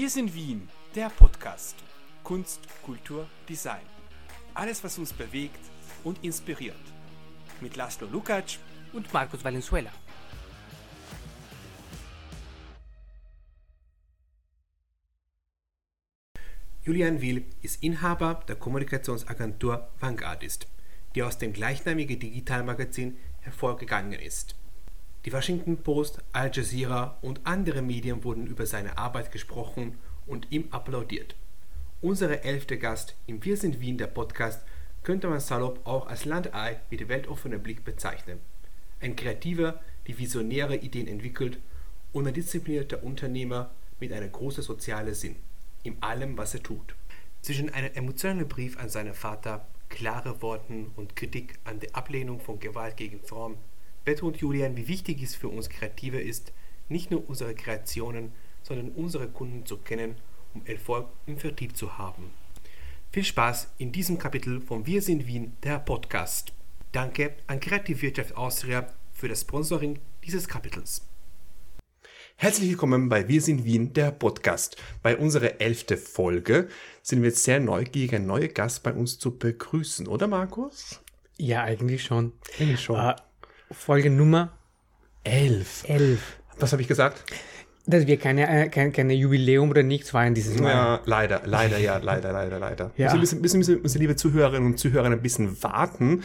Wir sind Wien, der Podcast. Kunst, Kultur, Design. Alles, was uns bewegt und inspiriert. Mit Laszlo Lukacs und Markus Valenzuela. Julian Will ist Inhaber der Kommunikationsagentur Vanguardist, die aus dem gleichnamigen Digitalmagazin hervorgegangen ist. Die Washington Post, Al Jazeera und andere Medien wurden über seine Arbeit gesprochen und ihm applaudiert. Unsere elfte Gast im Wir sind Wien der Podcast könnte man salopp auch als Landei mit weltoffener Blick bezeichnen. Ein Kreativer, der visionäre Ideen entwickelt und ein disziplinierter Unternehmer mit einem großen sozialen Sinn in allem, was er tut. Zwischen einem emotionalen Brief an seinen Vater, klare Worten und Kritik an der Ablehnung von Gewalt gegen Frauen betont Julian, wie wichtig es für uns Kreative ist, nicht nur unsere Kreationen, sondern unsere Kunden zu kennen, um Erfolg im Vertrieb zu haben. Viel Spaß in diesem Kapitel von Wir sind Wien, der Podcast. Danke an Kreativwirtschaft Austria für das Sponsoring dieses Kapitels. Herzlich willkommen bei Wir sind Wien, der Podcast. Bei unserer elften Folge sind wir jetzt sehr neugierig, einen neuen Gast bei uns zu begrüßen, oder Markus? Ja, eigentlich schon. Eigentlich schon. Äh, Folge Nummer elf. Elf. Was habe ich gesagt? Dass wir keine, äh, keine, keine Jubiläum oder nichts feiern dieses Mal. Ja, leider, leider, ja, leider, leider, leider. Ja. Müssen, müssen, müssen, müssen, liebe Zuhörerinnen und Zuhörer ein bisschen warten,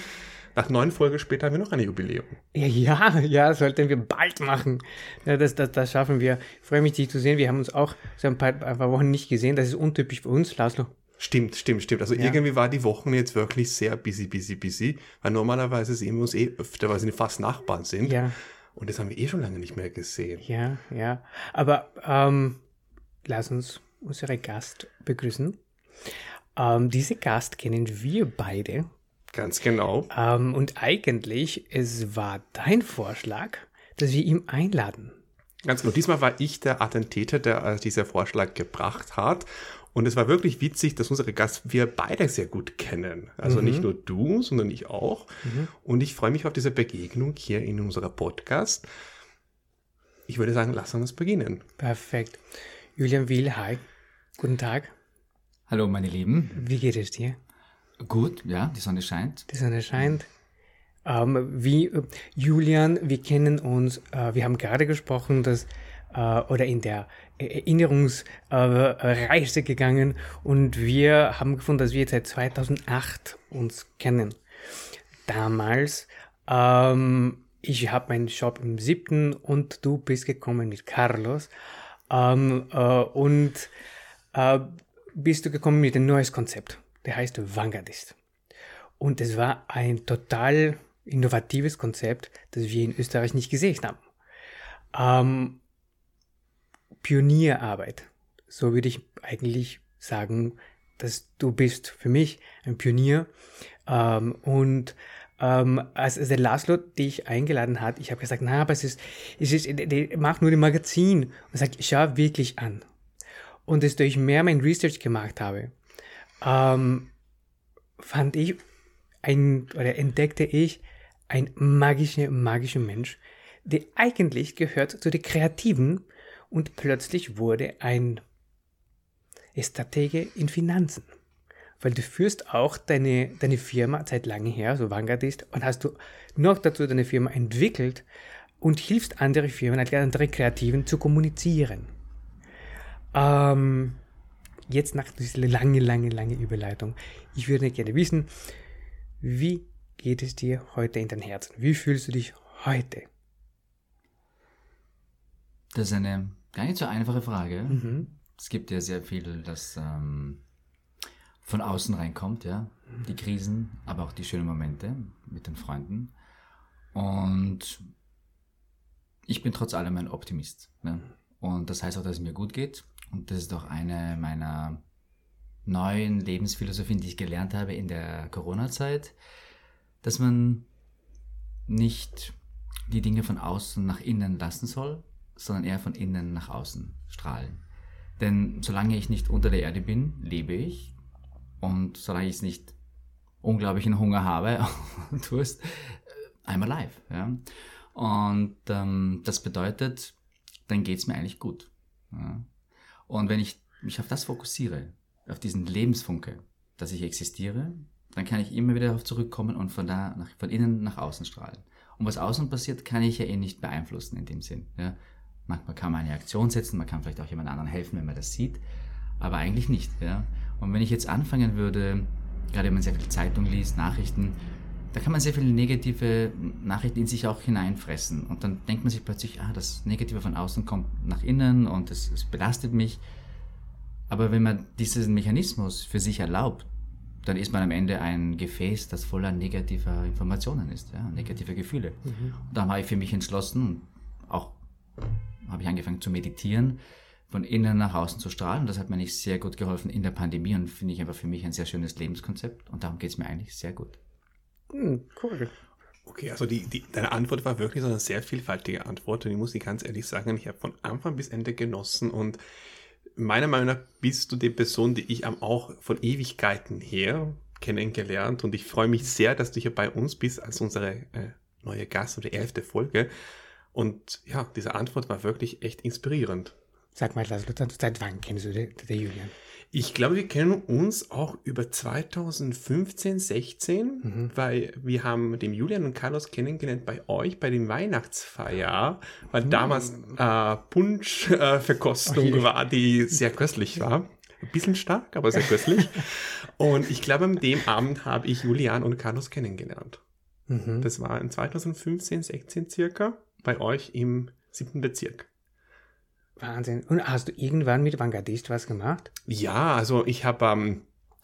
nach neun Folgen später haben wir noch eine Jubiläum. Ja, ja, ja, sollten wir bald machen. Ja, das, das, das schaffen wir. Ich freue mich, dich zu sehen. Wir haben uns auch so ein paar, ein paar Wochen nicht gesehen. Das ist untypisch für uns, Laszlo. Stimmt, stimmt, stimmt. Also ja. irgendwie war die Wochen jetzt wirklich sehr busy, busy, busy, weil normalerweise sehen wir uns eh öfter, weil sie fast Nachbarn sind. Ja. Und das haben wir eh schon lange nicht mehr gesehen. Ja, ja. Aber ähm, lass uns unsere Gast begrüßen. Ähm, diese Gast kennen wir beide Ganz genau. Ähm, und eigentlich, es war dein Vorschlag, dass wir ihn einladen. Ganz genau. Diesmal war ich der Attentäter, der äh, dieser Vorschlag gebracht hat. Und es war wirklich witzig, dass unsere Gast wir beide sehr gut kennen. Also mhm. nicht nur du, sondern ich auch. Mhm. Und ich freue mich auf diese Begegnung hier in unserer Podcast. Ich würde sagen, lass uns beginnen. Perfekt. Julian Will, hi. Guten Tag. Hallo, meine Lieben. Wie geht es dir? Gut, ja, die Sonne scheint. Die Sonne scheint. Ähm, wie Julian, wir kennen uns, äh, wir haben gerade gesprochen, dass äh, oder in der Erinnerungsreise äh, gegangen und wir haben gefunden, dass wir jetzt seit 2008 uns kennen. Damals, ähm, ich habe meinen Shop im siebten und du bist gekommen mit Carlos ähm, äh, und äh, bist du gekommen mit ein neues Konzept der heißt Vanguardist. Und es war ein total innovatives Konzept, das wir in Österreich nicht gesehen haben. Ähm, Pionierarbeit. So würde ich eigentlich sagen, dass du bist für mich ein Pionier. Ähm, und ähm, als, der Laszlo dich eingeladen hat, ich habe gesagt, na, aber es ist, es ist, mach nur den Magazin. Und sagt, schau wirklich an. Und desto ich mehr mein Research gemacht habe, ähm, fand ich ein, oder entdeckte ich ein magischer, magischer Mensch, der eigentlich gehört zu den Kreativen und plötzlich wurde ein Stratege in Finanzen. Weil du führst auch deine, deine Firma seit langem her, so Vanguard ist, und hast du noch dazu deine Firma entwickelt und hilfst andere Firmen, andere Kreativen zu kommunizieren. Ähm, jetzt nach dieser lange, lange, lange Überleitung, ich würde gerne wissen, wie geht es dir heute in dein Herzen? Wie fühlst du dich heute? Das ist eine gar nicht so einfache Frage. Mhm. Es gibt ja sehr viel, das ähm, von außen reinkommt, ja. Die Krisen, aber auch die schönen Momente mit den Freunden. Und ich bin trotz allem ein Optimist. Ne? Und das heißt auch, dass es mir gut geht. Und das ist auch eine meiner neuen Lebensphilosophien, die ich gelernt habe in der Corona-Zeit, dass man nicht die Dinge von außen nach innen lassen soll, sondern eher von innen nach außen strahlen. Denn solange ich nicht unter der Erde bin, lebe ich. Und solange ich nicht unglaublichen Hunger habe und Durst, I'm alive. Ja? Und ähm, das bedeutet, dann geht es mir eigentlich gut. Ja? Und wenn ich mich auf das fokussiere, auf diesen Lebensfunke, dass ich existiere, dann kann ich immer wieder darauf zurückkommen und von da nach, von innen nach außen strahlen. Und was außen passiert, kann ich ja eh nicht beeinflussen in dem Sinn. Ja. Manchmal kann man eine Aktion setzen, man kann vielleicht auch jemand anderen helfen, wenn man das sieht, aber eigentlich nicht. Ja. Und wenn ich jetzt anfangen würde, gerade wenn man sehr viel Zeitung liest, Nachrichten, da kann man sehr viele negative Nachrichten in sich auch hineinfressen. Und dann denkt man sich plötzlich, ah, das Negative von außen kommt nach innen und es, es belastet mich. Aber wenn man diesen Mechanismus für sich erlaubt, dann ist man am Ende ein Gefäß, das voller negativer Informationen ist, ja, negative Gefühle. Mhm. Und dann habe ich für mich entschlossen, auch habe ich angefangen zu meditieren, von innen nach außen zu strahlen. Das hat mir nicht sehr gut geholfen in der Pandemie und finde ich einfach für mich ein sehr schönes Lebenskonzept. Und darum geht es mir eigentlich sehr gut. Hm, cool. Okay, also die, die, deine Antwort war wirklich so eine sehr vielfältige Antwort und ich muss dir ganz ehrlich sagen, ich habe von Anfang bis Ende genossen und meiner Meinung nach bist du die Person, die ich auch von Ewigkeiten her kennengelernt und ich freue mich sehr, dass du hier bei uns bist als unsere äh, neue Gast oder elfte Folge. Und ja, diese Antwort war wirklich echt inspirierend. Sag mal, Laszlo, seit wann kennst du den, den Julian? Ich glaube, wir kennen uns auch über 2015, 16, mhm. weil wir haben den Julian und Carlos kennengelernt bei euch bei dem Weihnachtsfeier, weil mhm. damals äh, Punschverkostung äh, war, die sehr köstlich war. Ein bisschen stark, aber sehr köstlich. und ich glaube, an dem Abend habe ich Julian und Carlos kennengelernt. Mhm. Das war in 2015, 16 circa bei euch im siebten Bezirk. Wahnsinn. Und hast du irgendwann mit Vanguardist was gemacht? Ja, also ich habe ähm,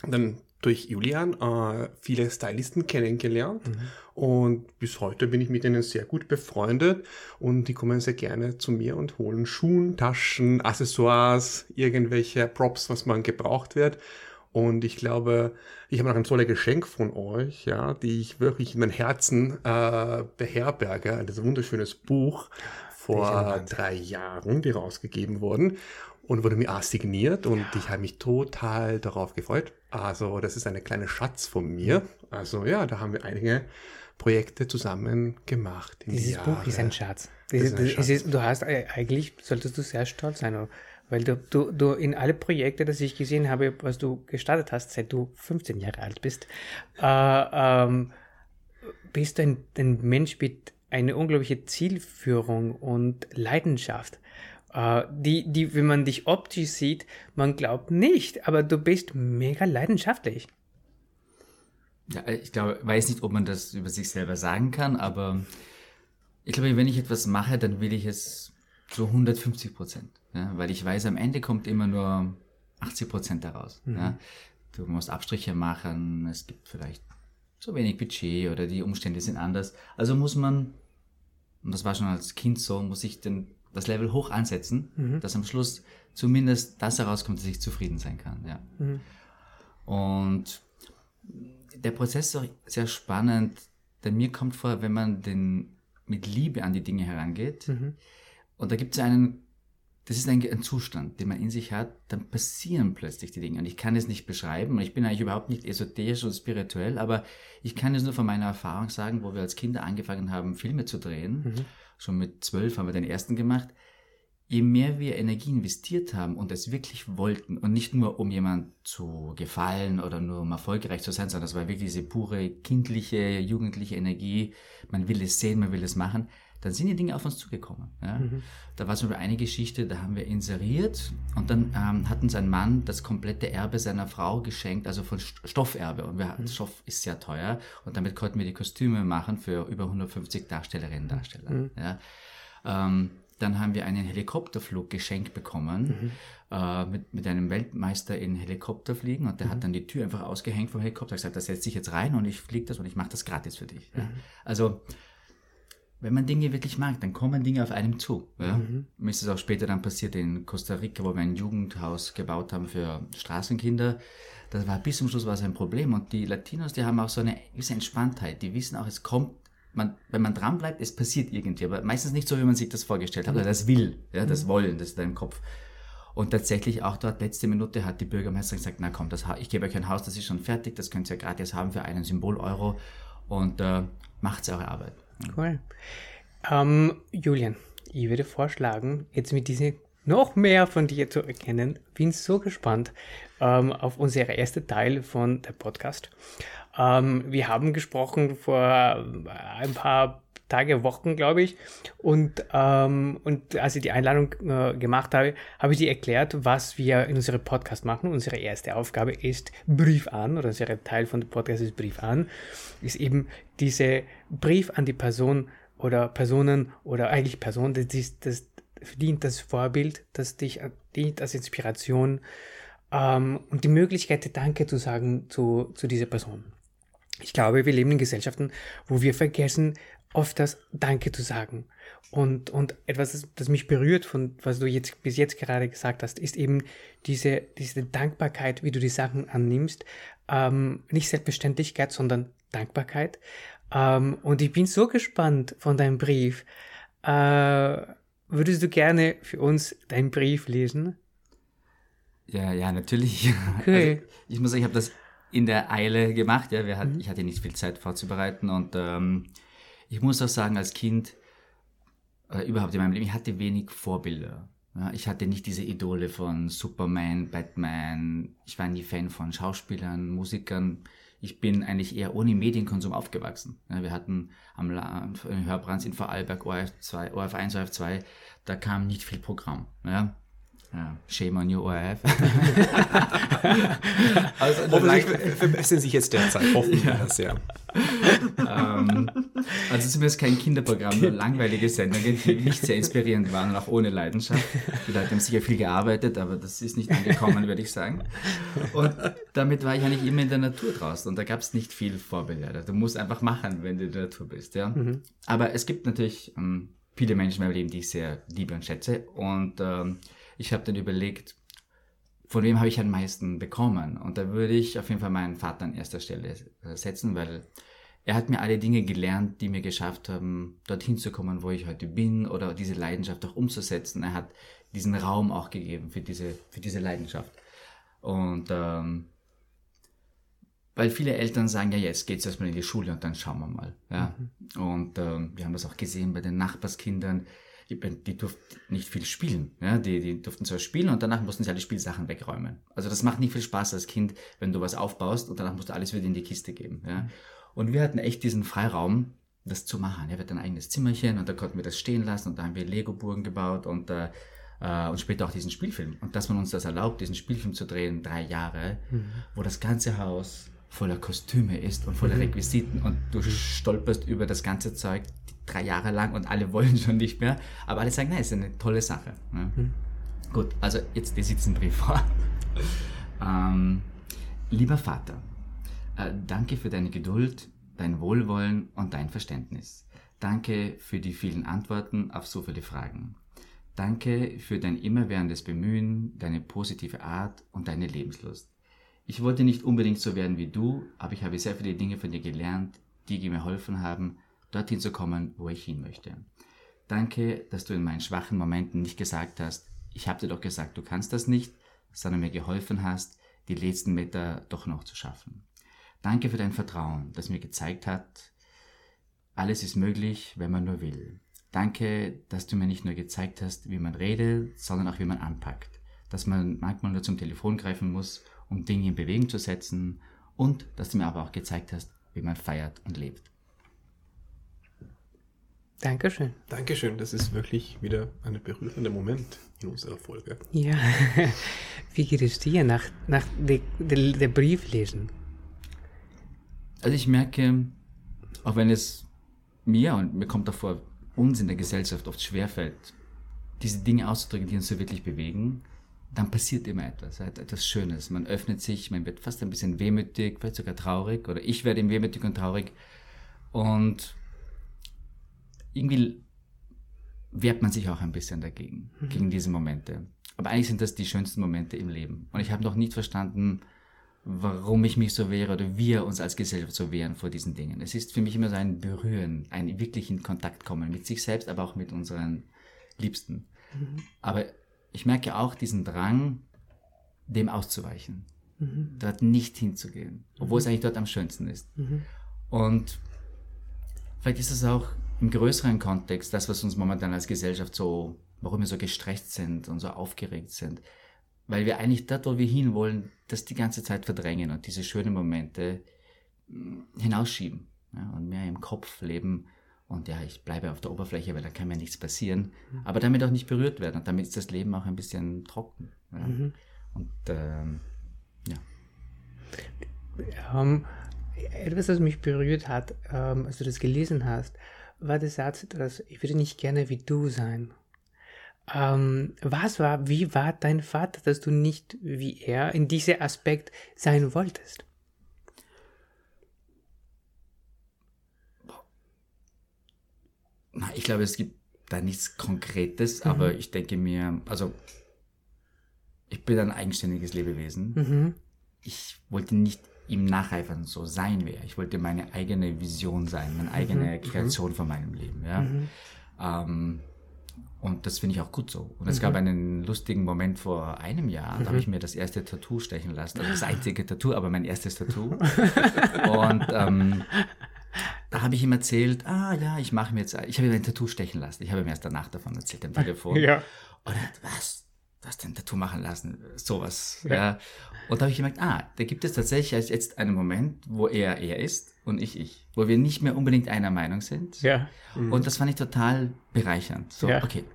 dann durch Julian äh, viele Stylisten kennengelernt mhm. und bis heute bin ich mit ihnen sehr gut befreundet und die kommen sehr gerne zu mir und holen Schuhen, Taschen, Accessoires, irgendwelche Props, was man gebraucht wird. Und ich glaube, ich habe noch ein tolles Geschenk von euch, ja, die ich wirklich in mein Herzen äh, beherberge. Ein wunderschönes Buch vor drei Jahren, die rausgegeben wurden und wurde mir assigniert und ja. ich habe mich total darauf gefreut. Also das ist eine kleine Schatz von mir. Also ja, da haben wir einige Projekte zusammen gemacht. Dieses Buch ist ein Schatz. Ist ein Schatz. Ist, du hast äh, eigentlich, solltest du sehr stolz sein, weil du, du, du in alle Projekte, das ich gesehen habe, was du gestartet hast, seit du 15 Jahre alt bist, äh, ähm, bist du ein, ein Mensch mit eine unglaubliche Zielführung und Leidenschaft. Uh, die, die, wenn man dich optisch sieht, man glaubt nicht, aber du bist mega leidenschaftlich. Ja, ich glaube, weiß nicht, ob man das über sich selber sagen kann, aber ich glaube, wenn ich etwas mache, dann will ich es zu 150 Prozent, ja, weil ich weiß, am Ende kommt immer nur 80 Prozent daraus. Mhm. Ja. Du musst Abstriche machen, es gibt vielleicht zu wenig Budget oder die Umstände sind anders. Also muss man und das war schon als Kind so, muss ich den, das Level hoch ansetzen, mhm. dass am Schluss zumindest das herauskommt, dass ich zufrieden sein kann. Ja. Mhm. Und der Prozess ist auch sehr spannend, denn mir kommt vor, wenn man den, mit Liebe an die Dinge herangeht, mhm. und da gibt es einen das ist ein, ein, Zustand, den man in sich hat, dann passieren plötzlich die Dinge. Und ich kann es nicht beschreiben ich bin eigentlich überhaupt nicht esoterisch und spirituell, aber ich kann es nur von meiner Erfahrung sagen, wo wir als Kinder angefangen haben, Filme zu drehen. Mhm. Schon mit zwölf haben wir den ersten gemacht. Je mehr wir Energie investiert haben und es wirklich wollten und nicht nur um jemand zu gefallen oder nur um erfolgreich zu sein, sondern das war wirklich diese pure kindliche, jugendliche Energie. Man will es sehen, man will es machen dann sind die Dinge auf uns zugekommen. Ja. Mhm. Da war zum Beispiel eine Geschichte, da haben wir inseriert und dann ähm, hat uns ein Mann das komplette Erbe seiner Frau geschenkt, also von Stofferbe. Und wir, mhm. Stoff ist sehr teuer und damit konnten wir die Kostüme machen für über 150 Darstellerinnen und Darsteller. Mhm. Ja. Ähm, dann haben wir einen Helikopterflug geschenkt bekommen mhm. äh, mit, mit einem Weltmeister in Helikopterfliegen und der mhm. hat dann die Tür einfach ausgehängt vom Helikopter, gesagt, das setzt sich jetzt rein und ich fliege das und ich mache das gratis für dich. Ja. Mhm. Also wenn man Dinge wirklich mag, dann kommen Dinge auf einem zu. Ja? Mhm. Mir ist es auch später dann passiert in Costa Rica, wo wir ein Jugendhaus gebaut haben für Straßenkinder. Das war bis zum Schluss war es ein Problem. Und die Latinos, die haben auch so eine gewisse Entspanntheit. Die wissen auch, es kommt, man, wenn man dran bleibt, es passiert irgendwie. Aber meistens nicht so, wie man sich das vorgestellt hat. Oder das will, ja, das mhm. Wollen, das ist in deinem Kopf. Und tatsächlich auch dort, letzte Minute, hat die Bürgermeisterin gesagt, na komm, das, ich gebe euch ein Haus, das ist schon fertig, das könnt ihr ja gratis haben für einen Symbol Euro und äh, macht eure Arbeit. Cool. Ähm, Julian, ich würde vorschlagen, jetzt mit diesen noch mehr von dir zu erkennen. Bin so gespannt ähm, auf unsere erste Teil von der Podcast. Ähm, wir haben gesprochen vor ein paar Tage, Wochen, glaube ich. Und, ähm, und als ich die Einladung äh, gemacht habe, habe ich dir erklärt, was wir in unserem Podcast machen. Unsere erste Aufgabe ist Brief an, oder unser Teil von dem Podcast ist Brief an, ist eben diese Brief an die Person oder Personen oder eigentlich Person, das, ist, das verdient das Vorbild, das dich dient als Inspiration ähm, und die Möglichkeit, Danke zu sagen zu, zu dieser Person. Ich glaube, wir leben in Gesellschaften, wo wir vergessen, oft das Danke zu sagen. Und, und etwas, das, mich berührt, von was du jetzt bis jetzt gerade gesagt hast, ist eben diese, diese Dankbarkeit, wie du die Sachen annimmst. Ähm, nicht Selbstverständlichkeit, sondern Dankbarkeit. Ähm, und ich bin so gespannt von deinem Brief. Äh, würdest du gerne für uns deinen Brief lesen? Ja, ja, natürlich. Okay. Also, ich muss sagen, ich habe das in der Eile gemacht. Ja, wir hat, mhm. Ich hatte nicht viel Zeit vorzubereiten und ähm, ich muss auch sagen, als Kind, oder überhaupt in meinem Leben, ich hatte wenig Vorbilder. Ja, ich hatte nicht diese Idole von Superman, Batman. Ich war nie Fan von Schauspielern, Musikern. Ich bin eigentlich eher ohne Medienkonsum aufgewachsen. Ja, wir hatten am Hörbrands in Vorarlberg ORF, 2, ORF 1, ORF 2, da kam nicht viel Programm. Ja. Ja, shame on you, ORF. also, Hoffentlich verbessern sich jetzt derzeit. Hoffentlich ja. das, ja. ähm, also zumindest kein Kinderprogramm, nur langweilige Sendungen, die nicht sehr inspirierend waren und auch ohne Leidenschaft. Die Leute haben sicher viel gearbeitet, aber das ist nicht angekommen, würde ich sagen. Und damit war ich eigentlich immer in der Natur draußen und da gab es nicht viel Vorbilder. Du musst einfach machen, wenn du in der Natur bist. Ja? Mhm. Aber es gibt natürlich ähm, viele Menschen in meinem Leben, die ich sehr liebe und schätze und ähm, ich habe dann überlegt, von wem habe ich am meisten bekommen? Und da würde ich auf jeden Fall meinen Vater an erster Stelle äh, setzen, weil er hat mir alle Dinge gelernt, die mir geschafft haben, dorthin zu kommen, wo ich heute bin oder diese Leidenschaft auch umzusetzen. Er hat diesen Raum auch gegeben für diese, für diese Leidenschaft. Und ähm, weil viele Eltern sagen, ja, jetzt geht's erstmal in die Schule und dann schauen wir mal. Ja? Mhm. Und ähm, wir haben das auch gesehen bei den Nachbarskindern die, die durften nicht viel spielen. Ja? Die, die durften zwar spielen und danach mussten sie alle Spielsachen wegräumen. Also das macht nicht viel Spaß als Kind, wenn du was aufbaust und danach musst du alles wieder in die Kiste geben. Ja? Und wir hatten echt diesen Freiraum, das zu machen. Ja, wir hatten ein eigenes Zimmerchen und da konnten wir das stehen lassen und da haben wir Lego-Burgen gebaut und, äh, äh, und später auch diesen Spielfilm. Und dass man uns das erlaubt, diesen Spielfilm zu drehen, drei Jahre, mhm. wo das ganze Haus voller Kostüme ist und voller mhm. Requisiten und du stolperst über das ganze Zeug drei Jahre lang und alle wollen schon nicht mehr. Aber alle sagen, nein, ist eine tolle Sache. Ne? Mhm. Gut, also jetzt diesen Brief vor. ähm, lieber Vater, äh, danke für deine Geduld, dein Wohlwollen und dein Verständnis. Danke für die vielen Antworten auf so viele Fragen. Danke für dein immerwährendes Bemühen, deine positive Art und deine Lebenslust. Ich wollte nicht unbedingt so werden wie du, aber ich habe sehr viele Dinge von dir gelernt, die mir geholfen haben, dorthin zu kommen, wo ich hin möchte. Danke, dass du in meinen schwachen Momenten nicht gesagt hast, ich habe dir doch gesagt, du kannst das nicht, sondern mir geholfen hast, die letzten Meter doch noch zu schaffen. Danke für dein Vertrauen, das mir gezeigt hat, alles ist möglich, wenn man nur will. Danke, dass du mir nicht nur gezeigt hast, wie man redet, sondern auch wie man anpackt. Dass man manchmal nur zum Telefon greifen muss, um Dinge in Bewegung zu setzen und dass du mir aber auch gezeigt hast, wie man feiert und lebt. Dankeschön. Dankeschön. Das ist wirklich wieder ein berührender Moment in unserer Folge. Ja. Wie geht es dir nach, nach der, Brief lesen? Also ich merke, auch wenn es mir und mir kommt davor, uns in der Gesellschaft oft schwerfällt, diese Dinge auszudrücken, die uns so wirklich bewegen, dann passiert immer etwas, etwas Schönes. Man öffnet sich, man wird fast ein bisschen wehmütig, vielleicht sogar traurig, oder ich werde wehmütig und traurig. Und irgendwie wehrt man sich auch ein bisschen dagegen, mhm. gegen diese Momente. Aber eigentlich sind das die schönsten Momente im Leben. Und ich habe noch nicht verstanden, warum ich mich so wehre oder wir uns als Gesellschaft so wehren vor diesen Dingen. Es ist für mich immer so ein Berühren, ein wirklich in Kontakt kommen mit sich selbst, aber auch mit unseren Liebsten. Mhm. Aber ich merke auch diesen Drang, dem auszuweichen, mhm. dort nicht hinzugehen, obwohl es mhm. eigentlich dort am schönsten ist. Mhm. Und vielleicht ist es auch im größeren Kontext, das, was uns momentan als Gesellschaft so warum wir so gestresst sind und so aufgeregt sind. Weil wir eigentlich dort, wo wir hinwollen, das die ganze Zeit verdrängen und diese schönen Momente mm, hinausschieben ja, und mehr im Kopf leben. Und ja, ich bleibe auf der Oberfläche, weil da kann mir nichts passieren. Mhm. Aber damit auch nicht berührt werden. Und damit ist das Leben auch ein bisschen trocken. Ja. Mhm. Und ähm, ja. Um, ähm, etwas, was mich berührt hat, ähm, als du das gelesen hast, war der Satz, dass ich würde nicht gerne wie du sein. Ähm, was war, wie war dein Vater, dass du nicht wie er in diesem Aspekt sein wolltest? Na, ich glaube, es gibt da nichts Konkretes, mhm. aber ich denke mir, also ich bin ein eigenständiges Lebewesen. Mhm. Ich wollte nicht ihm nacheifern, so sein wäre. Ich wollte meine eigene Vision sein, meine eigene mhm. Kreation von meinem Leben. Ja? Mhm. Ähm, und das finde ich auch gut so. Und es mhm. gab einen lustigen Moment vor einem Jahr, mhm. da habe ich mir das erste Tattoo stechen lassen. Also das einzige Tattoo, aber mein erstes Tattoo. und ähm, da habe ich ihm erzählt, ah ja, ich mache mir jetzt, ich habe mir ein Tattoo stechen lassen. Ich habe ihm erst danach davon erzählt am Telefon. Ja. Und er hat, was? Du hast ein Tattoo machen lassen? Sowas. Ja. ja. Und da habe ich gemerkt, ah, da gibt es tatsächlich jetzt einen Moment, wo er er ist und ich ich. Wo wir nicht mehr unbedingt einer Meinung sind. Ja. Mhm. Und das fand ich total bereichernd. So, ja. okay,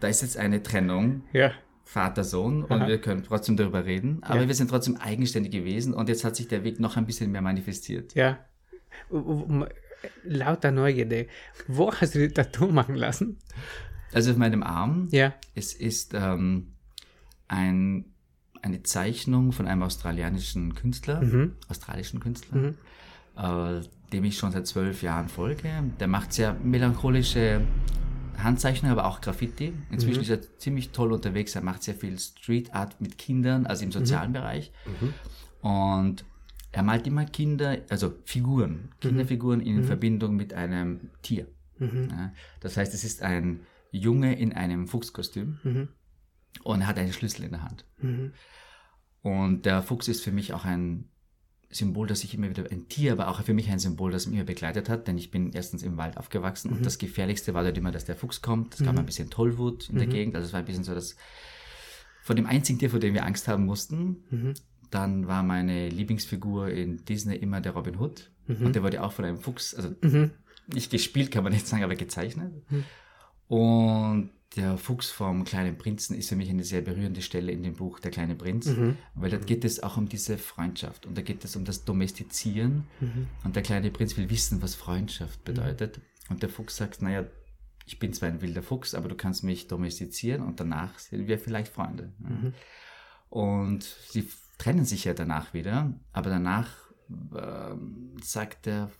da ist jetzt eine Trennung. Ja. Vater, Sohn und Aha. wir können trotzdem darüber reden, aber ja. wir sind trotzdem eigenständig gewesen und jetzt hat sich der Weg noch ein bisschen mehr manifestiert. Ja. Lauter Neugierde. Wo hast du das Tattoo machen lassen? Also auf meinem Arm. Ja. Es ist ähm, ein, eine Zeichnung von einem australianischen Künstler, mhm. australischen Künstler, mhm. äh, dem ich schon seit zwölf Jahren folge. Der macht sehr melancholische Handzeichnungen, aber auch Graffiti. Inzwischen mhm. ist er ziemlich toll unterwegs. Er macht sehr viel Street Art mit Kindern, also im sozialen mhm. Bereich. Mhm. Und er malt immer Kinder, also Figuren, mhm. Kinderfiguren in Verbindung mit einem Tier. Ja, das heißt, es ist ein Junge in einem Fuchskostüm und er hat einen Schlüssel in der Hand. Mhm. Und der Fuchs ist für mich auch ein Symbol, das ich immer wieder, ein Tier, aber auch für mich ein Symbol, das mich immer begleitet hat, denn ich bin erstens im Wald aufgewachsen mhm. und das Gefährlichste war dort immer, dass der Fuchs kommt. Es mhm. gab ein bisschen Tollwut in der mhm. Gegend, also es war ein bisschen so das, von dem einzigen Tier, vor dem wir Angst haben mussten. Mhm. Dann war meine Lieblingsfigur in Disney immer der Robin Hood mhm. und der wurde auch von einem Fuchs, also nicht gespielt, kann man nicht sagen, aber gezeichnet. Und der Fuchs vom kleinen Prinzen ist für mich eine sehr berührende Stelle in dem Buch Der kleine Prinz, mhm. weil da geht es auch um diese Freundschaft und da geht es um das Domestizieren mhm. und der kleine Prinz will wissen, was Freundschaft bedeutet mhm. und der Fuchs sagt, naja, ich bin zwar ein wilder Fuchs, aber du kannst mich domestizieren und danach sind wir vielleicht Freunde. Mhm. Und sie trennen sich ja danach wieder, aber danach äh, sagt der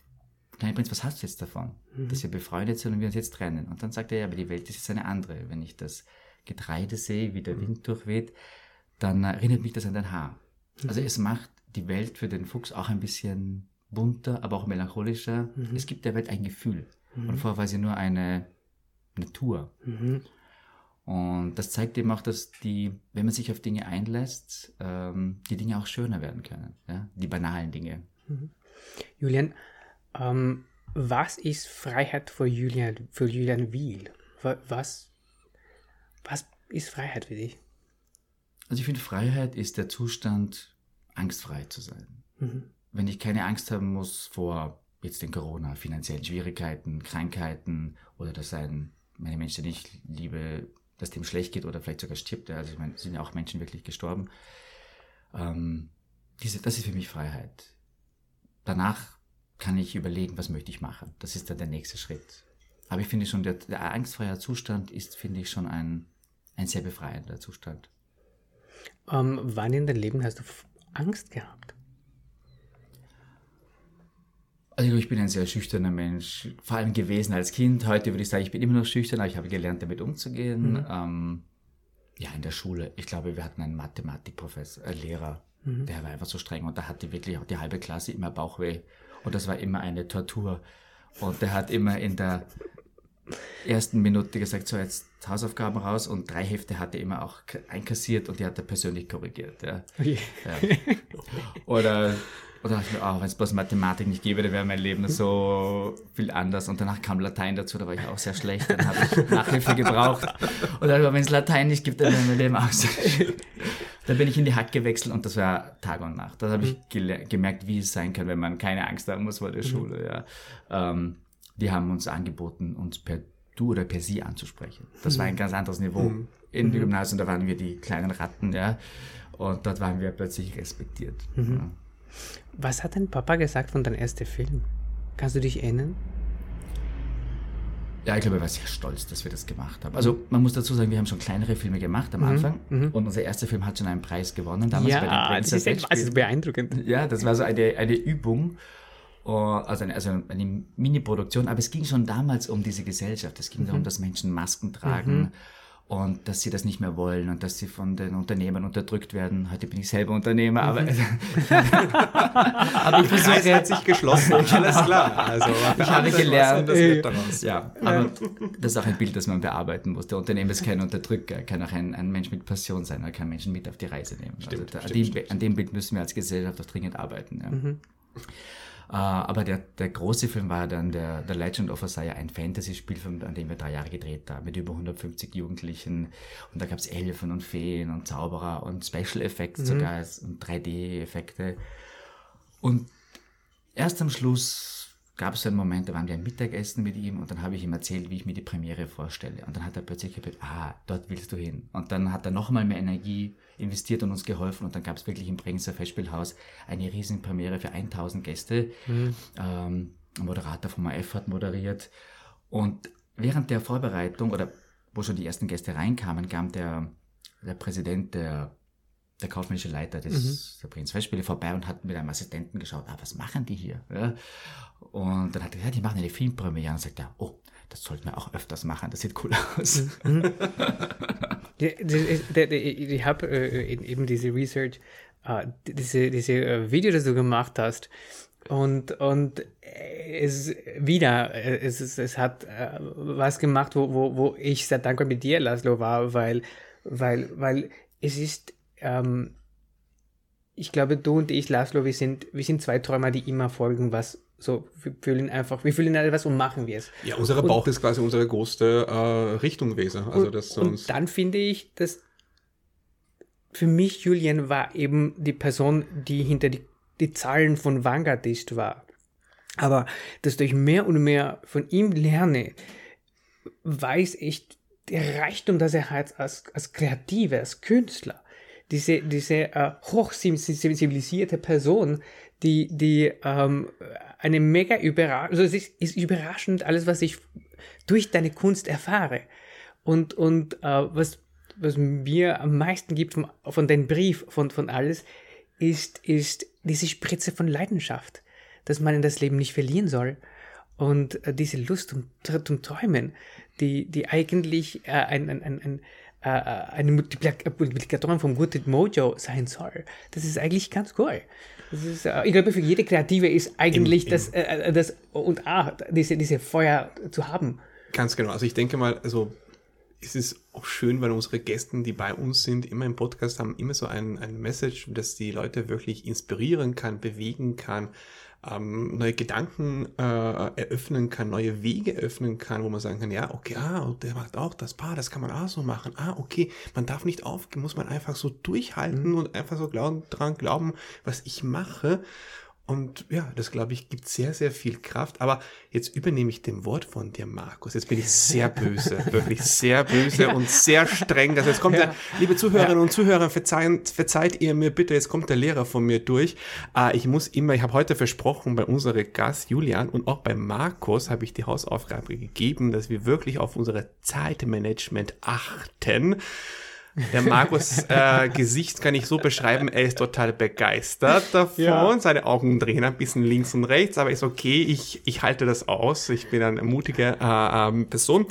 kleine Prinz, was hast du jetzt davon, mhm. dass wir befreundet sind und wir uns jetzt trennen? Und dann sagt er, ja, aber die Welt ist jetzt eine andere. Wenn ich das Getreide sehe, wie der mhm. Wind durchweht, dann erinnert mich das an dein Haar. Mhm. Also es macht die Welt für den Fuchs auch ein bisschen bunter, aber auch melancholischer. Mhm. Es gibt der Welt ein Gefühl. Mhm. Und vorher war sie nur eine Natur. Mhm. Und das zeigt eben auch, dass die, wenn man sich auf Dinge einlässt, ähm, die Dinge auch schöner werden können. Ja? Die banalen Dinge. Julian, ähm, was ist Freiheit für Julian, für Julian Wiel? Was, was ist Freiheit für dich? Also ich finde, Freiheit ist der Zustand, angstfrei zu sein. Mhm. Wenn ich keine Angst haben muss vor jetzt den Corona, finanziellen Schwierigkeiten, Krankheiten oder dass ein, meine Menschen, die ich liebe, dass dem schlecht geht oder vielleicht sogar stirbt. Also ich meine, sind ja auch Menschen wirklich gestorben. Ähm, diese, das ist für mich Freiheit. Danach kann ich überlegen, was möchte ich machen. Das ist dann der nächste Schritt. Aber ich finde schon, der, der angstfreie Zustand ist, finde ich, schon ein, ein sehr befreiender Zustand. Ähm, wann in deinem Leben hast du Angst gehabt? Also ich bin ein sehr schüchterner Mensch, vor allem gewesen als Kind. Heute würde ich sagen, ich bin immer noch schüchtern, aber ich habe gelernt, damit umzugehen. Mhm. Ähm, ja, in der Schule. Ich glaube, wir hatten einen Mathematikprofessor, äh, Lehrer, mhm. der war einfach so streng und da hatte wirklich auch die halbe Klasse immer Bauchweh. Und das war immer eine Tortur. Und der hat immer in der ersten Minute gesagt, so jetzt Hausaufgaben raus und drei Hefte hat er immer auch einkassiert und die hat er persönlich korrigiert. Ja. Okay. ja. Oder Und dann dachte ich mir, oh, wenn es bloß Mathematik nicht gäbe, dann wäre mein Leben so viel anders. Und danach kam Latein dazu, da war ich auch sehr schlecht. Dann habe ich Nachhilfe gebraucht. Und dann, wenn es Latein nicht gibt, dann wäre mein Leben auch sehr schlecht. Dann bin ich in die Hack gewechselt und das war Tag und Nacht. Da habe ich gemerkt, wie es sein kann, wenn man keine Angst haben muss vor der Schule. Ja. Ähm, die haben uns angeboten, uns per Du oder per Sie anzusprechen. Das war ein ganz anderes Niveau. In dem Gymnasium, da waren wir die kleinen Ratten, ja. Und dort waren wir plötzlich respektiert. Ja. Was hat dein Papa gesagt von deinem ersten Film? Kannst du dich erinnern? Ja, ich glaube, er war sehr stolz, dass wir das gemacht haben. Also man muss dazu sagen, wir haben schon kleinere Filme gemacht am Anfang und unser erster Film hat schon einen Preis gewonnen. Damals bei den Ja, das Grenzer ist, echt, das ist beeindruckend. Ja, das war so eine, eine Übung, äh, also eine, also eine Mini-Produktion, aber es ging schon damals um diese Gesellschaft. Es ging darum, dass Menschen Masken tragen und dass sie das nicht mehr wollen und dass sie von den Unternehmern unterdrückt werden. Heute bin ich selber Unternehmer, aber, aber ich versuche Kreis hat sich geschlossen, alles klar. Also, ich habe gelernt, daraus. ja, aber das ist auch ein Bild, das man bearbeiten muss. Der Unternehmer ist kein Unterdrücker, er kann auch ein, ein Mensch mit Passion sein, er kann Menschen mit auf die Reise nehmen. also da, an, dem, an dem Bild müssen wir als Gesellschaft auch dringend arbeiten. Ja. Äh, aber der, der große Film war dann der, der Legend of Osaya, ein Fantasy-Spielfilm, an dem wir drei Jahre gedreht haben, mit über 150 Jugendlichen. Und da gab es Elfen und Feen und Zauberer und Special Effects sogar und 3D-Effekte. Und erst am Schluss gab es einen Moment, da waren wir ein Mittagessen mit ihm und dann habe ich ihm erzählt, wie ich mir die Premiere vorstelle. Und dann hat er plötzlich gesagt, ah, dort willst du hin. Und dann hat er nochmal mehr Energie investiert und uns geholfen und dann gab es wirklich im Bregenzer Festspielhaus eine riesen Premiere für 1000 Gäste. Ähm, ein Moderator vom AF hat moderiert und während der Vorbereitung oder wo schon die ersten Gäste reinkamen, kam der, der Präsident der der kaufmännische Leiter des der Prinz Festspiele vorbei und hat mit einem Assistenten geschaut, ah, was machen die hier? Ja? Und dann hat er gesagt, die machen eine Filmpremiere. Und sagt er, oh, das sollten wir auch öfters machen, das sieht cool aus. Der- der- Ich habe äh, eben diese Research, äh, diese, diese äh, Video, das du gemacht hast. Und, und es wieder, äh, es, ist- es hat äh, was gemacht, wo, wo, wo ich sehr dankbar mit dir, Laszlo, war, weil, weil, weil es ist, ähm, ich glaube, du und ich, Laszlo, wir sind, wir sind zwei Träumer, die immer folgen, was so, wir fühlen einfach, wir fühlen etwas und machen wir es. Ja, unser Bauch ist quasi unsere größte äh, Richtung gewesen. Also das und sonst. dann finde ich, dass für mich Julian war eben die Person, die hinter die, die Zahlen von Vanguard ist, war. Aber dass ich mehr und mehr von ihm lerne, weiß ich, der Reichtum, das er hat als, als Kreativer, als Künstler, diese, diese äh, hochsensibilisierte Person, die, die ähm, eine mega überraschend, also es ist, ist überraschend alles, was ich durch deine Kunst erfahre. Und, und äh, was, was mir am meisten gibt von, von deinem Brief, von, von alles, ist, ist diese Spritze von Leidenschaft, dass man in das Leben nicht verlieren soll. Und äh, diese Lust zum, zum Träumen, die, die eigentlich äh, ein, ein, ein, äh, eine Multiplik- Multiplikatorin vom Guten Mojo sein soll. Das ist eigentlich ganz cool. Das ist, äh, ich glaube, für jede Kreative ist eigentlich Im- das, äh, das und ah, diese, diese Feuer zu haben. Ganz genau. Also ich denke mal, also es ist auch schön, weil unsere Gäste, die bei uns sind, immer im Podcast haben immer so ein, ein Message, das die Leute wirklich inspirieren kann, bewegen kann, ähm, neue Gedanken äh, eröffnen kann, neue Wege öffnen kann, wo man sagen kann, ja, okay, ah, der macht auch das Paar, das kann man auch so machen. Ah, okay, man darf nicht aufgeben, muss man einfach so durchhalten und einfach so glauben, dran glauben, was ich mache. Und ja, das glaube ich, gibt sehr, sehr viel Kraft. Aber jetzt übernehme ich dem Wort von dir, Markus. Jetzt bin ich sehr böse, wirklich sehr böse und sehr streng. Also jetzt kommt der, liebe Zuhörerinnen und Zuhörer, verzeihen, verzeiht ihr mir bitte, jetzt kommt der Lehrer von mir durch. Äh, ich muss immer, ich habe heute versprochen, bei unserem Gast Julian und auch bei Markus habe ich die Hausaufgabe gegeben, dass wir wirklich auf unsere Zeitmanagement achten. Der Markus äh, Gesicht kann ich so beschreiben, er ist total begeistert davon. Ja. Seine Augen drehen ein bisschen links und rechts, aber ist okay, ich, ich halte das aus. Ich bin eine mutige äh, ähm, Person.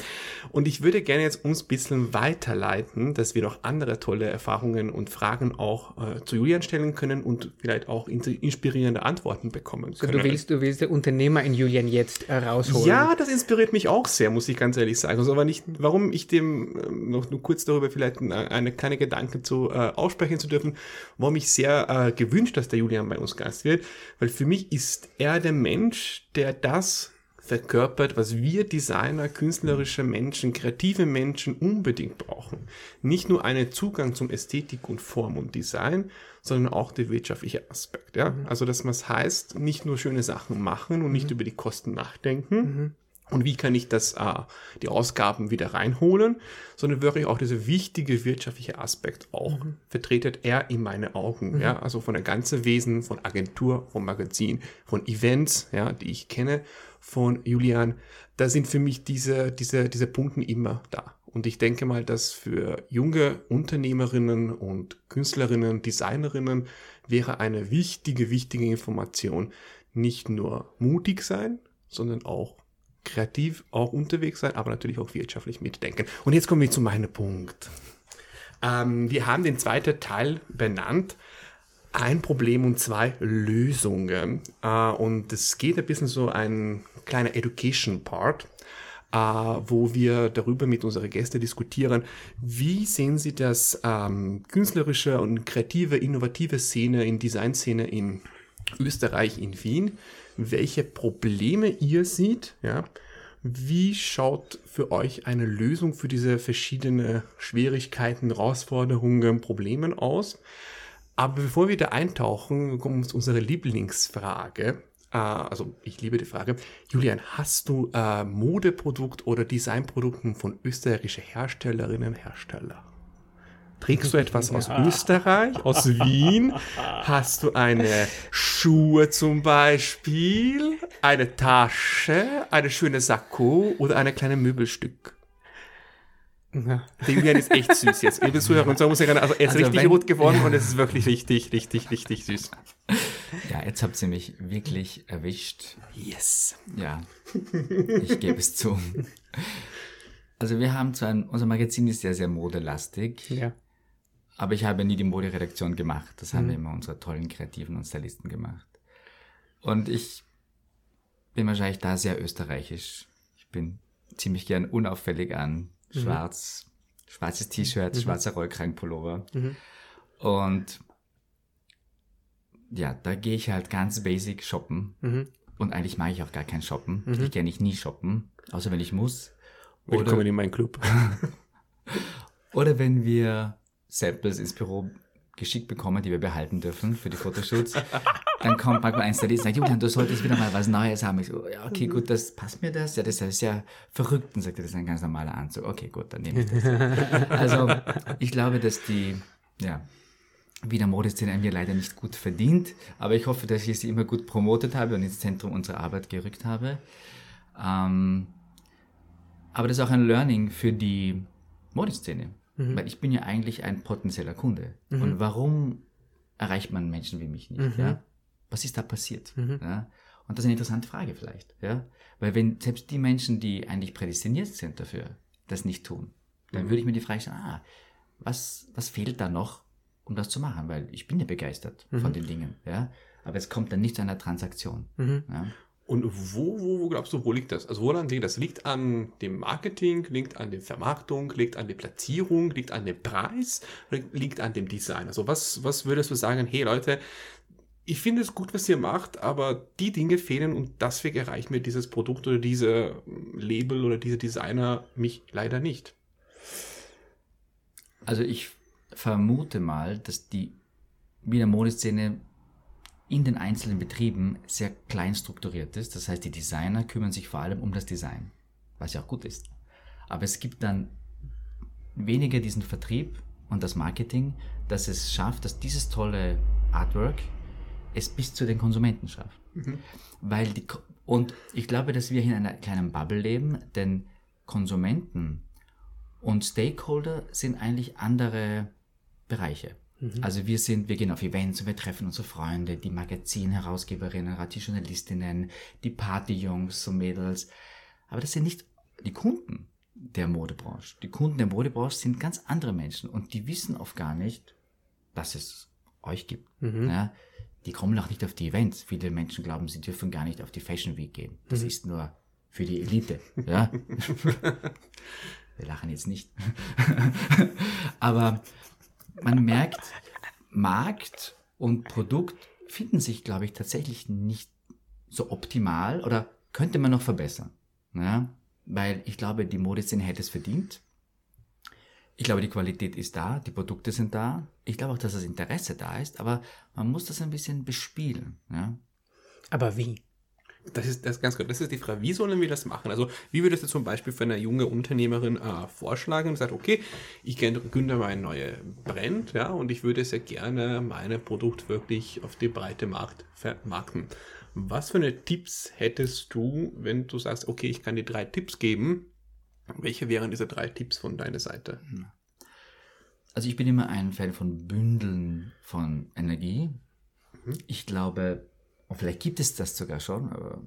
Und ich würde gerne jetzt uns ein bisschen weiterleiten, dass wir noch andere tolle Erfahrungen und Fragen auch äh, zu Julian stellen können und vielleicht auch in- inspirierende Antworten bekommen können. Du willst, du willst den Unternehmer in Julian jetzt äh, rausholen. Ja, das inspiriert mich auch sehr, muss ich ganz ehrlich sagen. Also, aber nicht, warum ich dem ähm, noch nur kurz darüber vielleicht ein, eine kleine Gedanken zu äh, aussprechen zu dürfen, warum ich sehr äh, gewünscht, dass der Julian bei uns Gast wird, weil für mich ist er der Mensch, der das verkörpert, was wir Designer, künstlerische Menschen, kreative Menschen unbedingt brauchen. Nicht nur einen Zugang zum Ästhetik und Form und Design, sondern auch der wirtschaftliche Aspekt. Ja? Mhm. Also, dass man es heißt, nicht nur schöne Sachen machen und nicht mhm. über die Kosten nachdenken. Mhm. Und wie kann ich das, äh, die Ausgaben wieder reinholen, sondern wirklich auch dieser wichtige wirtschaftliche Aspekt auch mhm. vertretet er in meine Augen. Mhm. Ja, also von der ganzen Wesen, von Agentur, von Magazin, von Events, ja, die ich kenne von Julian, da sind für mich diese, diese, diese Punkte immer da. Und ich denke mal, dass für junge Unternehmerinnen und Künstlerinnen, Designerinnen wäre eine wichtige, wichtige Information nicht nur mutig sein, sondern auch kreativ auch unterwegs sein, aber natürlich auch wirtschaftlich mitdenken. Und jetzt kommen wir zu meinem Punkt. Ähm, wir haben den zweiten Teil benannt, ein Problem und zwei Lösungen. Äh, und es geht ein bisschen so ein kleiner Education Part, äh, wo wir darüber mit unseren Gästen diskutieren, wie sehen Sie das ähm, künstlerische und kreative, innovative Szene in Designszene in Österreich, in Wien, welche Probleme ihr seht, ja, wie schaut für euch eine Lösung für diese verschiedenen Schwierigkeiten, Herausforderungen, Problemen aus? Aber bevor wir da eintauchen, zu unserer Lieblingsfrage. Äh, also ich liebe die Frage. Julian, hast du äh, Modeprodukt oder Designprodukten von österreichischen Herstellerinnen und Herstellern? Trägst du etwas aus ja. Österreich, aus Wien? Hast du eine Schuhe zum Beispiel, eine Tasche, eine schöne Sakko oder eine kleine Möbelstück? Ja. Der Julian ist echt süß jetzt. Liebe Zuhörer und so muss ich also er ist also richtig wenn, rot geworden ja. und es ist wirklich richtig, richtig, richtig süß. Ja, jetzt habt ihr mich wirklich erwischt. Yes. Ja, ich gebe es zu. Also wir haben zwar, ein, unser Magazin ist sehr, sehr modelastig. Ja. Aber ich habe nie die Moderedaktion gemacht. Das haben mhm. immer unsere tollen Kreativen und Stylisten gemacht. Und ich bin wahrscheinlich da sehr österreichisch. Ich bin ziemlich gern unauffällig an Mhm. Schwarz, mhm. schwarzes T-Shirt, mhm. schwarzer Rollkragenpullover. Mhm. Und ja, da gehe ich halt ganz basic shoppen. Mhm. Und eigentlich mag ich auch gar kein Shoppen. Mhm. Ich gehe nicht nie shoppen, außer wenn ich muss. Oder, Willkommen in meinen Club. oder wenn wir Samples ins Büro geschickt bekommen, die wir behalten dürfen für die Fotoshoots. Dann kommt manchmal ein Stylist und sagt, Julian, du solltest wieder mal was Neues haben. Ich so, ja, okay, gut, das passt mir das. Ja, das ist ja verrückt. Und sagt er, das ist ein ganz normaler Anzug. Okay, gut, dann nehme ich das. Also, ich glaube, dass die, ja, Wiener Modeszene haben wir leider nicht gut verdient, aber ich hoffe, dass ich sie immer gut promotet habe und ins Zentrum unserer Arbeit gerückt habe. Ähm, aber das ist auch ein Learning für die Modeszene, mhm. weil ich bin ja eigentlich ein potenzieller Kunde. Mhm. Und warum erreicht man Menschen wie mich nicht? Mhm. Ja? was ist da passiert? Mhm. Ja? Und das ist eine interessante Frage vielleicht, ja, weil wenn selbst die Menschen, die eigentlich prädestiniert sind dafür, das nicht tun, dann mhm. würde ich mir die Frage stellen, ah, was, was fehlt da noch, um das zu machen? Weil ich bin ja begeistert mhm. von den Dingen, ja, aber es kommt dann nicht zu einer Transaktion. Mhm. Ja? Und wo, wo, wo glaubst du, wo liegt das? Also woran liegt das? Liegt an dem Marketing, liegt an der Vermarktung, liegt an der Platzierung, liegt an dem Preis, liegt an dem Design? Also was, was würdest du sagen, hey Leute, ich finde es gut, was ihr macht, aber die Dinge fehlen und deswegen erreicht mir dieses Produkt oder diese Label oder diese Designer mich leider nicht. Also ich vermute mal, dass die Wiener Modeszene in den einzelnen Betrieben sehr klein strukturiert ist. Das heißt, die Designer kümmern sich vor allem um das Design, was ja auch gut ist. Aber es gibt dann weniger diesen Vertrieb und das Marketing, dass es schafft, dass dieses tolle Artwork es bis zu den Konsumenten schafft. Mhm. Weil die, und ich glaube, dass wir hier in einer kleinen Bubble leben, denn Konsumenten und Stakeholder sind eigentlich andere Bereiche. Mhm. Also wir sind, wir gehen auf Events und wir treffen unsere Freunde, die Magazinherausgeberinnen, die Journalistinnen, die Partyjungs und Mädels. Aber das sind nicht die Kunden der Modebranche. Die Kunden der Modebranche sind ganz andere Menschen und die wissen oft gar nicht, dass es euch gibt. Mhm. Ja, die kommen auch nicht auf die Events. Viele Menschen glauben, sie dürfen gar nicht auf die Fashion Week gehen. Das mhm. ist nur für die Elite. Ja. Wir lachen jetzt nicht. Aber man merkt, Markt und Produkt finden sich, glaube ich, tatsächlich nicht so optimal oder könnte man noch verbessern. Ja? Weil ich glaube, die Modeszene hätte es verdient. Ich glaube, die Qualität ist da, die Produkte sind da. Ich glaube auch, dass das Interesse da ist, aber man muss das ein bisschen bespielen. Ja? Aber wie? Das ist, das ist ganz gut. Das ist die Frage, wie sollen wir das machen? Also, wie würdest du zum Beispiel für eine junge Unternehmerin äh, vorschlagen und sagt, okay, ich gründe mal eine neue Brand, ja, und ich würde sehr gerne mein Produkt wirklich auf die breite Markt vermarkten. Was für eine Tipps hättest du, wenn du sagst, okay, ich kann dir drei Tipps geben? Welche wären diese drei Tipps von deiner Seite? Also ich bin immer ein Fan von Bündeln von Energie. Mhm. Ich glaube, vielleicht gibt es das sogar schon, aber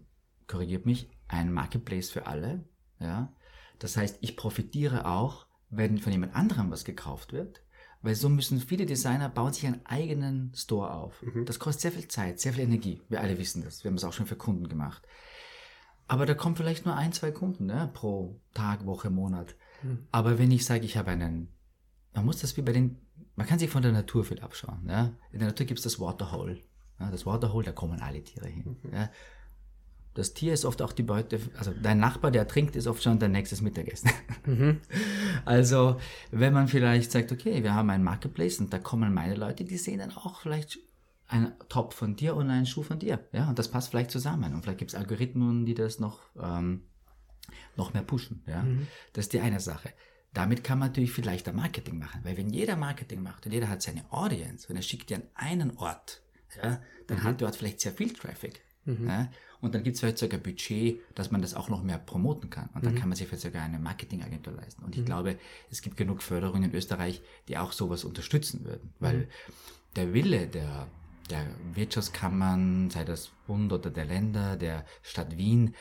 korrigiert mich, ein Marketplace für alle. Ja? Das heißt, ich profitiere auch, wenn von jemand anderem was gekauft wird, weil so müssen viele Designer bauen sich einen eigenen Store auf. Mhm. Das kostet sehr viel Zeit, sehr viel Energie. Wir alle wissen das. Wir haben es auch schon für Kunden gemacht. Aber da kommen vielleicht nur ein, zwei Kunden ne, pro Tag, Woche, Monat. Mhm. Aber wenn ich sage, ich habe einen, man muss das wie bei den, man kann sich von der Natur viel abschauen. Ja? In der Natur gibt es das Waterhole. Ja, das Waterhole, da kommen alle Tiere hin. Mhm. Ja. Das Tier ist oft auch die Beute, also dein Nachbar, der trinkt, ist oft schon dein nächstes Mittagessen. Mhm. Also, wenn man vielleicht sagt, okay, wir haben einen Marketplace und da kommen meine Leute, die sehen dann auch vielleicht einen Top von dir und einen Schuh von dir. Ja, und das passt vielleicht zusammen. Und vielleicht gibt es Algorithmen, die das noch, ähm, noch mehr pushen. Ja, mhm. das ist die eine Sache. Damit kann man natürlich viel leichter Marketing machen, weil wenn jeder Marketing macht und jeder hat seine Audience und er schickt dir an einen Ort ja, dann mhm. hat dort vielleicht sehr viel Traffic. Mhm. Ja, und dann gibt es vielleicht sogar Budget, dass man das auch noch mehr promoten kann. Und dann mhm. kann man sich vielleicht sogar eine Marketingagentur leisten. Und ich mhm. glaube, es gibt genug Förderungen in Österreich, die auch sowas unterstützen würden. Weil mhm. der Wille der, der Wirtschaftskammern, sei das Bund oder der Länder, der Stadt Wien,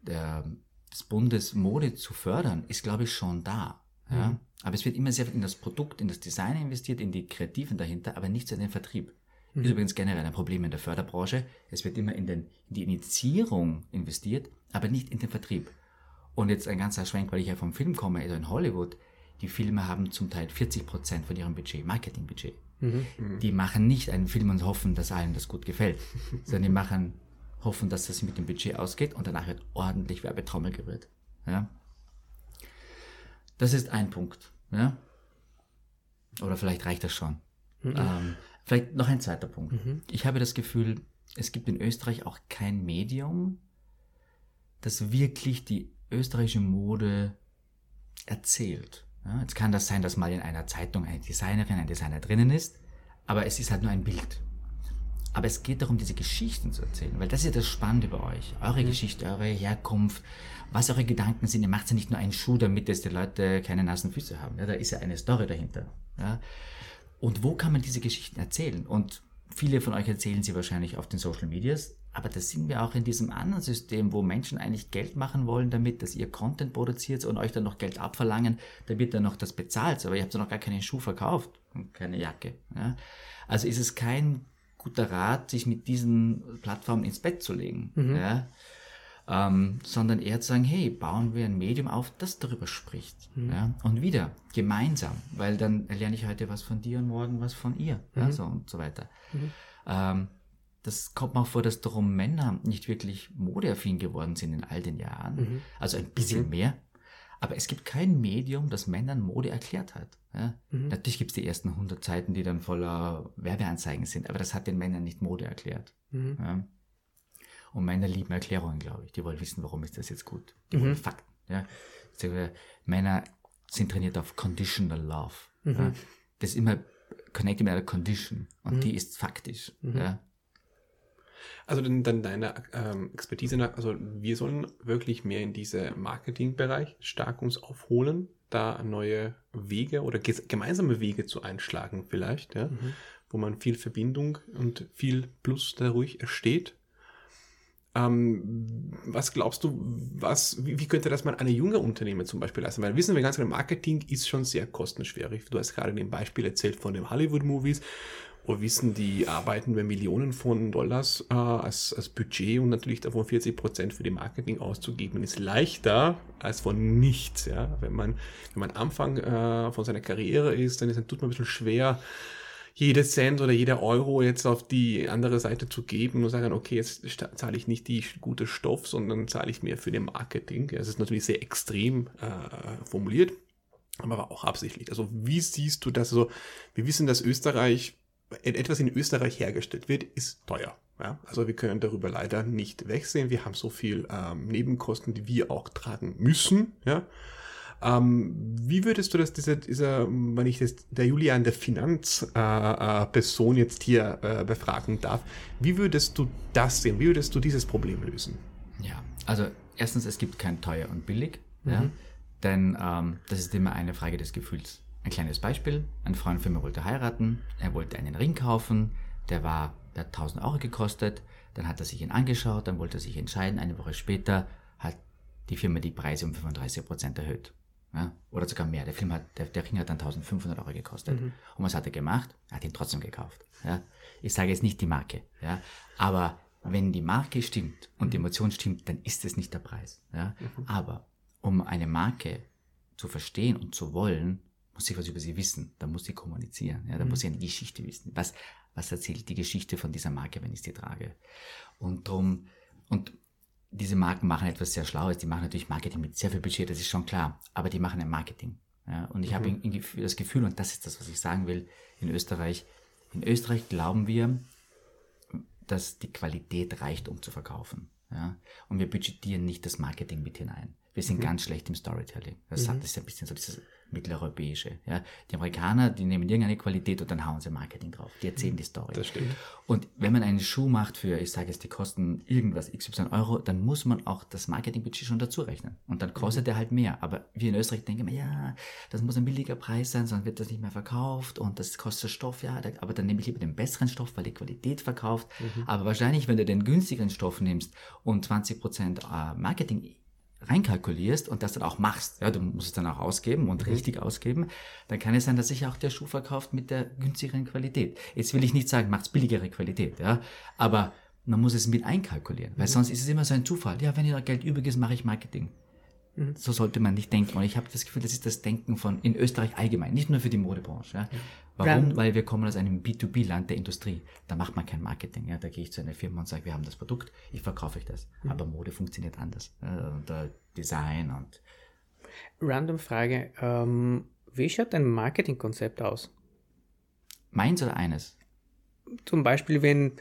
der, des Bundes Mode zu fördern, ist, glaube ich, schon da. Ja? Mhm. Aber es wird immer sehr viel in das Produkt, in das Design investiert, in die Kreativen dahinter, aber nicht so in den Vertrieb. Mhm. Ist übrigens generell ein Problem in der Förderbranche. Es wird immer in, den, in die Initiierung investiert, aber nicht in den Vertrieb. Und jetzt ein ganzer Schwenk, weil ich ja vom Film komme, also in Hollywood, die Filme haben zum Teil 40 Prozent von ihrem Budget, Marketingbudget. Mhm. Die machen nicht einen Film und hoffen, dass allen das gut gefällt, sondern die machen, hoffen, dass das mit dem Budget ausgeht und danach wird ordentlich Werbetrommel gerührt. Ja? Das ist ein Punkt. Ja? Oder vielleicht reicht das schon. Mhm. Ähm, Vielleicht noch ein zweiter Punkt. Mhm. Ich habe das Gefühl, es gibt in Österreich auch kein Medium, das wirklich die österreichische Mode erzählt. Ja, jetzt kann das sein, dass mal in einer Zeitung eine Designerin, ein Designer drinnen ist, aber es ist halt nur ein Bild. Aber es geht darum, diese Geschichten zu erzählen, weil das ist ja das Spannende bei euch. Eure mhm. Geschichte, eure Herkunft, was eure Gedanken sind. Ihr macht ja nicht nur einen Schuh, damit es die Leute keine nassen Füße haben. Ja, da ist ja eine Story dahinter. Ja. Und wo kann man diese Geschichten erzählen? Und viele von euch erzählen sie wahrscheinlich auf den Social Medias, aber da sind wir auch in diesem anderen System, wo Menschen eigentlich Geld machen wollen damit, dass ihr Content produziert und euch dann noch Geld abverlangen, da wird dann noch das bezahlt, aber ihr habt ja noch gar keinen Schuh verkauft und keine Jacke. Ja? Also ist es kein guter Rat, sich mit diesen Plattformen ins Bett zu legen. Mhm. Ja? Ähm, sondern eher zu sagen, hey, bauen wir ein Medium auf, das darüber spricht. Mhm. Ja? Und wieder gemeinsam, weil dann lerne ich heute was von dir und morgen was von ihr mhm. ja, so und so weiter. Mhm. Ähm, das kommt mir auch vor, dass darum Männer nicht wirklich modeaffin geworden sind in all den Jahren. Mhm. Also ein bisschen mhm. mehr. Aber es gibt kein Medium, das Männern Mode erklärt hat. Ja? Mhm. Natürlich gibt es die ersten 100 Seiten, die dann voller Werbeanzeigen sind, aber das hat den Männern nicht Mode erklärt. Ja? Und Männer lieben Erklärungen, glaube ich. Die wollen wissen, warum ist das jetzt gut. Die mhm. wollen Fakten. Ja. Also, Männer sind trainiert auf Conditional Love. Mhm. Ja. Das ist immer connected mit einer Condition und mhm. die ist faktisch. Mhm. Ja. Also dann, dann deine ähm, Expertise nach, also wir sollen wirklich mehr in diese Marketingbereich stark uns aufholen, da neue Wege oder gemeinsame Wege zu einschlagen vielleicht, ja, mhm. wo man viel Verbindung und viel Plus dadurch entsteht ähm, was glaubst du, was, wie, wie, könnte das mal eine junge Unternehmer zum Beispiel leisten? Weil wissen wir ganz genau, Marketing ist schon sehr kostenschwierig. Du hast gerade ein Beispiel erzählt von den Hollywood-Movies wir wissen, die arbeiten bei Millionen von Dollars äh, als, als Budget und natürlich davon 40 Prozent für die Marketing auszugeben, ist leichter als von nichts. Ja? Wenn man, wenn man Anfang äh, von seiner Karriere ist, dann ist, dann tut man ein bisschen schwer, jedes Cent oder jeder Euro jetzt auf die andere Seite zu geben und sagen, okay, jetzt zahle ich nicht die gute Stoff, sondern zahle ich mehr für den Marketing. Es ist natürlich sehr extrem äh, formuliert, aber auch absichtlich. Also wie siehst du das? Also wir wissen, dass Österreich etwas in Österreich hergestellt wird, ist teuer. Ja? Also wir können darüber leider nicht wegsehen. Wir haben so viel ähm, Nebenkosten, die wir auch tragen müssen. Ja? Ähm, wie würdest du das, dieser, dieser, wenn ich das, der Julian, der Finanzperson äh, äh, jetzt hier äh, befragen darf, wie würdest du das sehen? Wie würdest du dieses Problem lösen? Ja, also erstens, es gibt kein teuer und billig, mhm. ja? denn ähm, das ist immer eine Frage des Gefühls. Ein kleines Beispiel, ein Freund von mir wollte heiraten, er wollte einen Ring kaufen, der war, der hat 1000 Euro gekostet, dann hat er sich ihn angeschaut, dann wollte er sich entscheiden, eine Woche später hat die Firma die Preise um 35% erhöht. Ja, oder sogar mehr. Der, Film hat, der, der Ring hat dann 1500 Euro gekostet. Mhm. Und was hat er gemacht? Er hat ihn trotzdem gekauft. Ja. Ich sage jetzt nicht die Marke, ja. aber wenn die Marke stimmt und die Emotion stimmt, dann ist es nicht der Preis. Ja. Mhm. Aber um eine Marke zu verstehen und zu wollen, muss ich was über sie wissen, da muss sie kommunizieren, ja, da mhm. muss ich eine Geschichte wissen. Was, was erzählt die Geschichte von dieser Marke, wenn ich sie trage? Und drum, und diese Marken machen etwas sehr Schlaues, die machen natürlich Marketing mit sehr viel Budget, das ist schon klar, aber die machen ein Marketing. Ja, und ich mhm. habe das Gefühl, und das ist das, was ich sagen will, in Österreich, in Österreich glauben wir, dass die Qualität reicht, um zu verkaufen. Ja? Und wir budgetieren nicht das Marketing mit hinein. Wir sind mhm. ganz schlecht im Storytelling. Das, mhm. ist ein bisschen so dieses mitteleuropäische. Ja. Die Amerikaner, die nehmen irgendeine Qualität und dann hauen sie Marketing drauf. Die erzählen mhm. die Story. Das stimmt. Und wenn man einen Schuh macht für, ich sage jetzt, die kosten irgendwas, XY Euro, dann muss man auch das Marketingbudget schon dazu rechnen. Und dann kostet mhm. der halt mehr. Aber wir in Österreich denken immer, ja, das muss ein billiger Preis sein, sonst wird das nicht mehr verkauft und das kostet Stoff, ja, aber dann nehme ich lieber den besseren Stoff, weil die Qualität verkauft. Mhm. Aber wahrscheinlich, wenn du den günstigeren Stoff nimmst und 20% äh, Marketing reinkalkulierst und das dann auch machst, ja, du musst es dann auch ausgeben und mhm. richtig ausgeben, dann kann es sein, dass sich auch der Schuh verkauft mit der günstigeren Qualität. Jetzt will ich nicht sagen, macht's billigere Qualität, ja, aber man muss es mit einkalkulieren, weil mhm. sonst ist es immer so ein Zufall. Ja, wenn ihr Geld übrig ist, mache ich Marketing. Mhm. So sollte man nicht denken. Und ich habe das Gefühl, das ist das Denken von in Österreich allgemein, nicht nur für die Modebranche. Ja. Warum? Ja. Weil wir kommen aus einem B2B-Land der Industrie. Da macht man kein Marketing. Ja. Da gehe ich zu einer Firma und sage, wir haben das Produkt, ich verkaufe euch das. Mhm. Aber Mode funktioniert anders. Und äh, Design und. Random Frage. Ähm, wie schaut dein Marketingkonzept aus? Meins oder eines? Zum Beispiel, wenn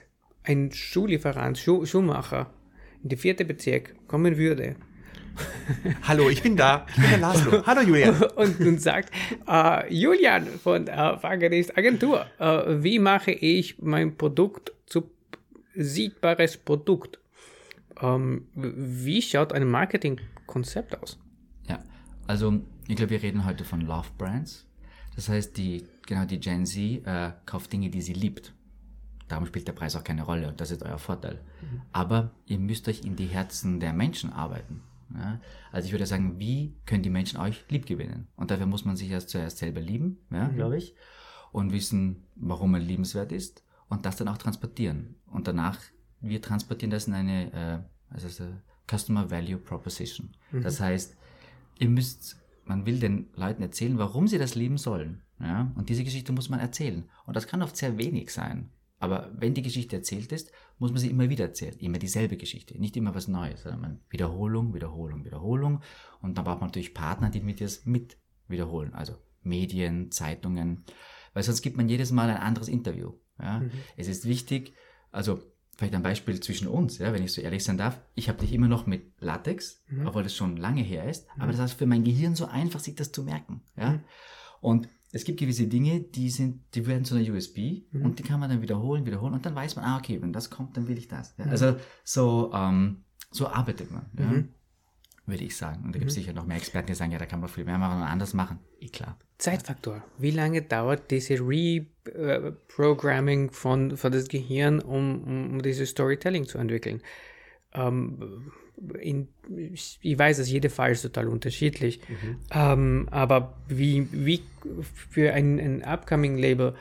ein Schuhlieferant, Schuh Schuhmacher in die vierte Bezirk kommen würde Hallo, ich bin da. Ich bin der Laszlo. Hallo, Julian. Und, und sagt, äh, Julian von äh, Fahrgerist Agentur, äh, wie mache ich mein Produkt zu siegbares Produkt? Ähm, wie schaut ein Marketingkonzept aus? Ja, also ich glaube, wir reden heute von Love Brands. Das heißt, die, genau die Gen Z äh, kauft Dinge, die sie liebt. Darum spielt der Preis auch keine Rolle und das ist euer Vorteil. Mhm. Aber ihr müsst euch in die Herzen der Menschen arbeiten. Ja? Also ich würde sagen, wie können die Menschen euch lieb gewinnen? Und dafür muss man sich erst zuerst selber lieben, ja, mhm. glaube ich, und wissen, warum man liebenswert ist und das dann auch transportieren. Und danach, wir transportieren das in eine äh, also eine Customer Value Proposition. Mhm. Das heißt, ihr müsst, man will den Leuten erzählen, warum sie das lieben sollen. Ja? Und diese Geschichte muss man erzählen. Und das kann oft sehr wenig sein. Aber wenn die Geschichte erzählt ist, muss man sie immer wieder erzählen. Immer dieselbe Geschichte. Nicht immer was Neues, sondern Wiederholung, Wiederholung, Wiederholung. Und dann braucht man natürlich Partner, die mit das mit wiederholen. Also Medien, Zeitungen. Weil sonst gibt man jedes Mal ein anderes Interview. Ja? Mhm. Es ist wichtig, also vielleicht ein Beispiel zwischen uns, ja, wenn ich so ehrlich sein darf. Ich habe dich immer noch mit Latex, mhm. obwohl das schon lange her ist. Mhm. Aber das ist für mein Gehirn so einfach, sich das zu merken. Ja? Mhm. Und es gibt gewisse Dinge, die sind, die werden zu einer USB mhm. und die kann man dann wiederholen, wiederholen und dann weiß man, ah, okay, wenn das kommt, dann will ich das. Ja? Mhm. Also so, ähm, so arbeitet man, ja? Mhm. würde ich sagen. Und da gibt es mhm. sicher noch mehr Experten, die sagen, ja, da kann man viel mehr machen und anders machen. Eh klar. Zeitfaktor. Wie lange dauert diese Reprogramming von, von das Gehirn, um, um dieses Storytelling zu entwickeln? Ähm, in, ich weiß, dass jeder Fall ist total unterschiedlich, mhm. ähm, aber wie, wie für ein, ein upcoming Label,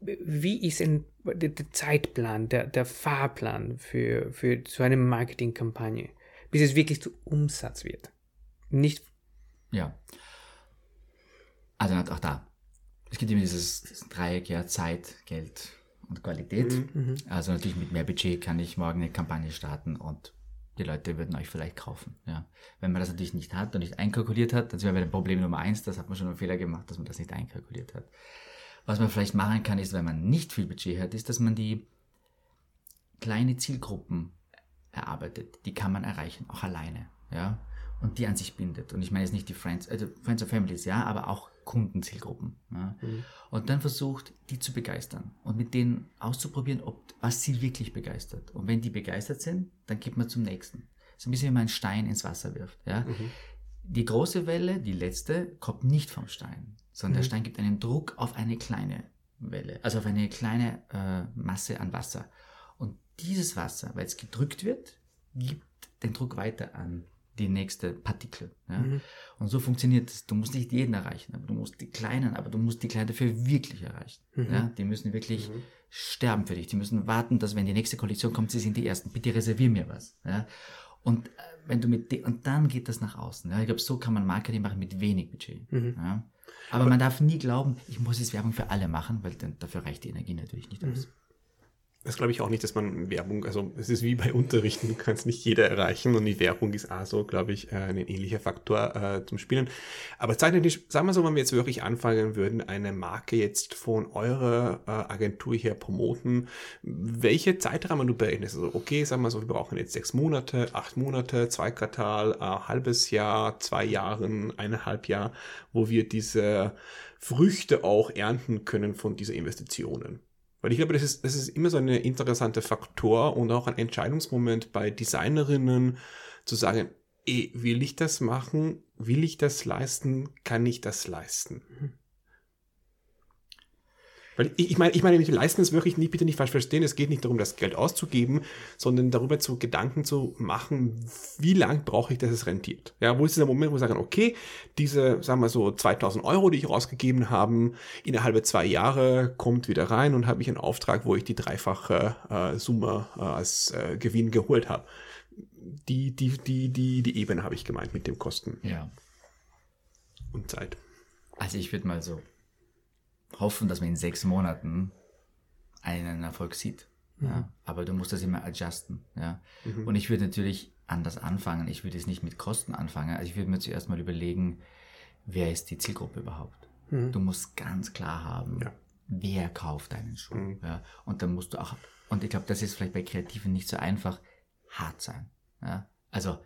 wie ist ein, der, der Zeitplan, der, der Fahrplan für, für so eine Marketingkampagne, bis es wirklich zu Umsatz wird? Nicht. Ja. Also auch da. Es gibt immer dieses, dieses Dreieck, ja, Zeit, Geld und Qualität. Mhm. Also natürlich mit mehr Budget kann ich morgen eine Kampagne starten und die Leute würden euch vielleicht kaufen. Ja. Wenn man das natürlich nicht hat und nicht einkalkuliert hat, dann sind wir bei dem Problem Nummer eins, das hat man schon einen Fehler gemacht, dass man das nicht einkalkuliert hat. Was man vielleicht machen kann, ist, wenn man nicht viel Budget hat, ist, dass man die kleine Zielgruppen erarbeitet. Die kann man erreichen, auch alleine. Ja. Und die an sich bindet. Und ich meine jetzt nicht die Friends, also Friends of Families, ja, aber auch Kundenzielgruppen. Ja. Und dann versucht, die zu begeistern und mit denen auszuprobieren, ob, was sie wirklich begeistert. Und wenn die begeistert sind, dann geht man zum nächsten. So ein bisschen wie man einen Stein ins Wasser wirft. Ja. Die große Welle, die letzte, kommt nicht vom Stein, sondern der Stein gibt einen Druck auf eine kleine Welle, also auf eine kleine äh, Masse an Wasser. Und dieses Wasser, weil es gedrückt wird, gibt den Druck weiter an die nächste Partikel. Ja? Und so funktioniert es. Du musst nicht jeden erreichen, aber du musst die Kleinen, aber du musst die Kleinen dafür wirklich erreichen. Ja? Die müssen wirklich sterben für dich. Die müssen warten, dass wenn die nächste Kollektion kommt, sie sind die Ersten. Bitte reservier mir was. Ja? Und äh, wenn du mit und dann geht das nach außen. Ja? Ich glaube, so kann man Marketing machen mit wenig Budget. Ja? Aber, man darf nie glauben, ich muss jetzt Werbung für alle machen, weil dann, dafür reicht die Energie natürlich nicht aus. Das glaube ich auch nicht, dass man Werbung, also es ist wie bei Unterrichten, du kannst nicht jeder erreichen und die Werbung ist auch so, glaube ich, äh, ein ähnlicher Faktor äh, zum Spielen. Aber zeitlich, sagen wir so, wenn wir jetzt wirklich anfangen würden, eine Marke jetzt von eurer äh, Agentur her promoten, welche Zeitrahmen du berechnest? Also okay, sagen wir so, wir brauchen jetzt sechs Monate, acht Monate, zwei Quartal, ein halbes Jahr, zwei Jahren, eineinhalb Jahr, wo wir diese Früchte auch ernten können von dieser Investitionen. Weil ich glaube, das ist, das ist immer so ein interessanter Faktor und auch ein Entscheidungsmoment bei Designerinnen zu sagen, eh, will ich das machen? Will ich das leisten? Kann ich das leisten? Weil ich, ich meine, ich meine, mit leisten ist wirklich nicht, bitte nicht falsch verstehen. Es geht nicht darum, das Geld auszugeben, sondern darüber zu Gedanken zu machen, wie lang brauche ich, dass es rentiert. Ja, wo ist dieser Moment, wo wir sagen, okay, diese, sagen wir so, 2000 Euro, die ich rausgegeben habe, innerhalb zwei Jahre kommt wieder rein und habe ich einen Auftrag, wo ich die dreifache äh, Summe äh, als äh, Gewinn geholt habe. Die, die, die, die, die Ebene habe ich gemeint mit dem Kosten Ja. und Zeit. Also ich würde mal so hoffen, dass man in sechs Monaten einen Erfolg sieht. Ja? Aber du musst das immer adjusten. Ja? Und ich würde natürlich anders anfangen. Ich würde es nicht mit Kosten anfangen. Also ich würde mir zuerst mal überlegen, wer ist die Zielgruppe überhaupt? Du musst ganz klar haben, Ja. wer kauft deinen Schuh. Ja? Und dann musst du auch, und ich glaube, das ist vielleicht bei Kreativen nicht so einfach, hart sein. Ja? Also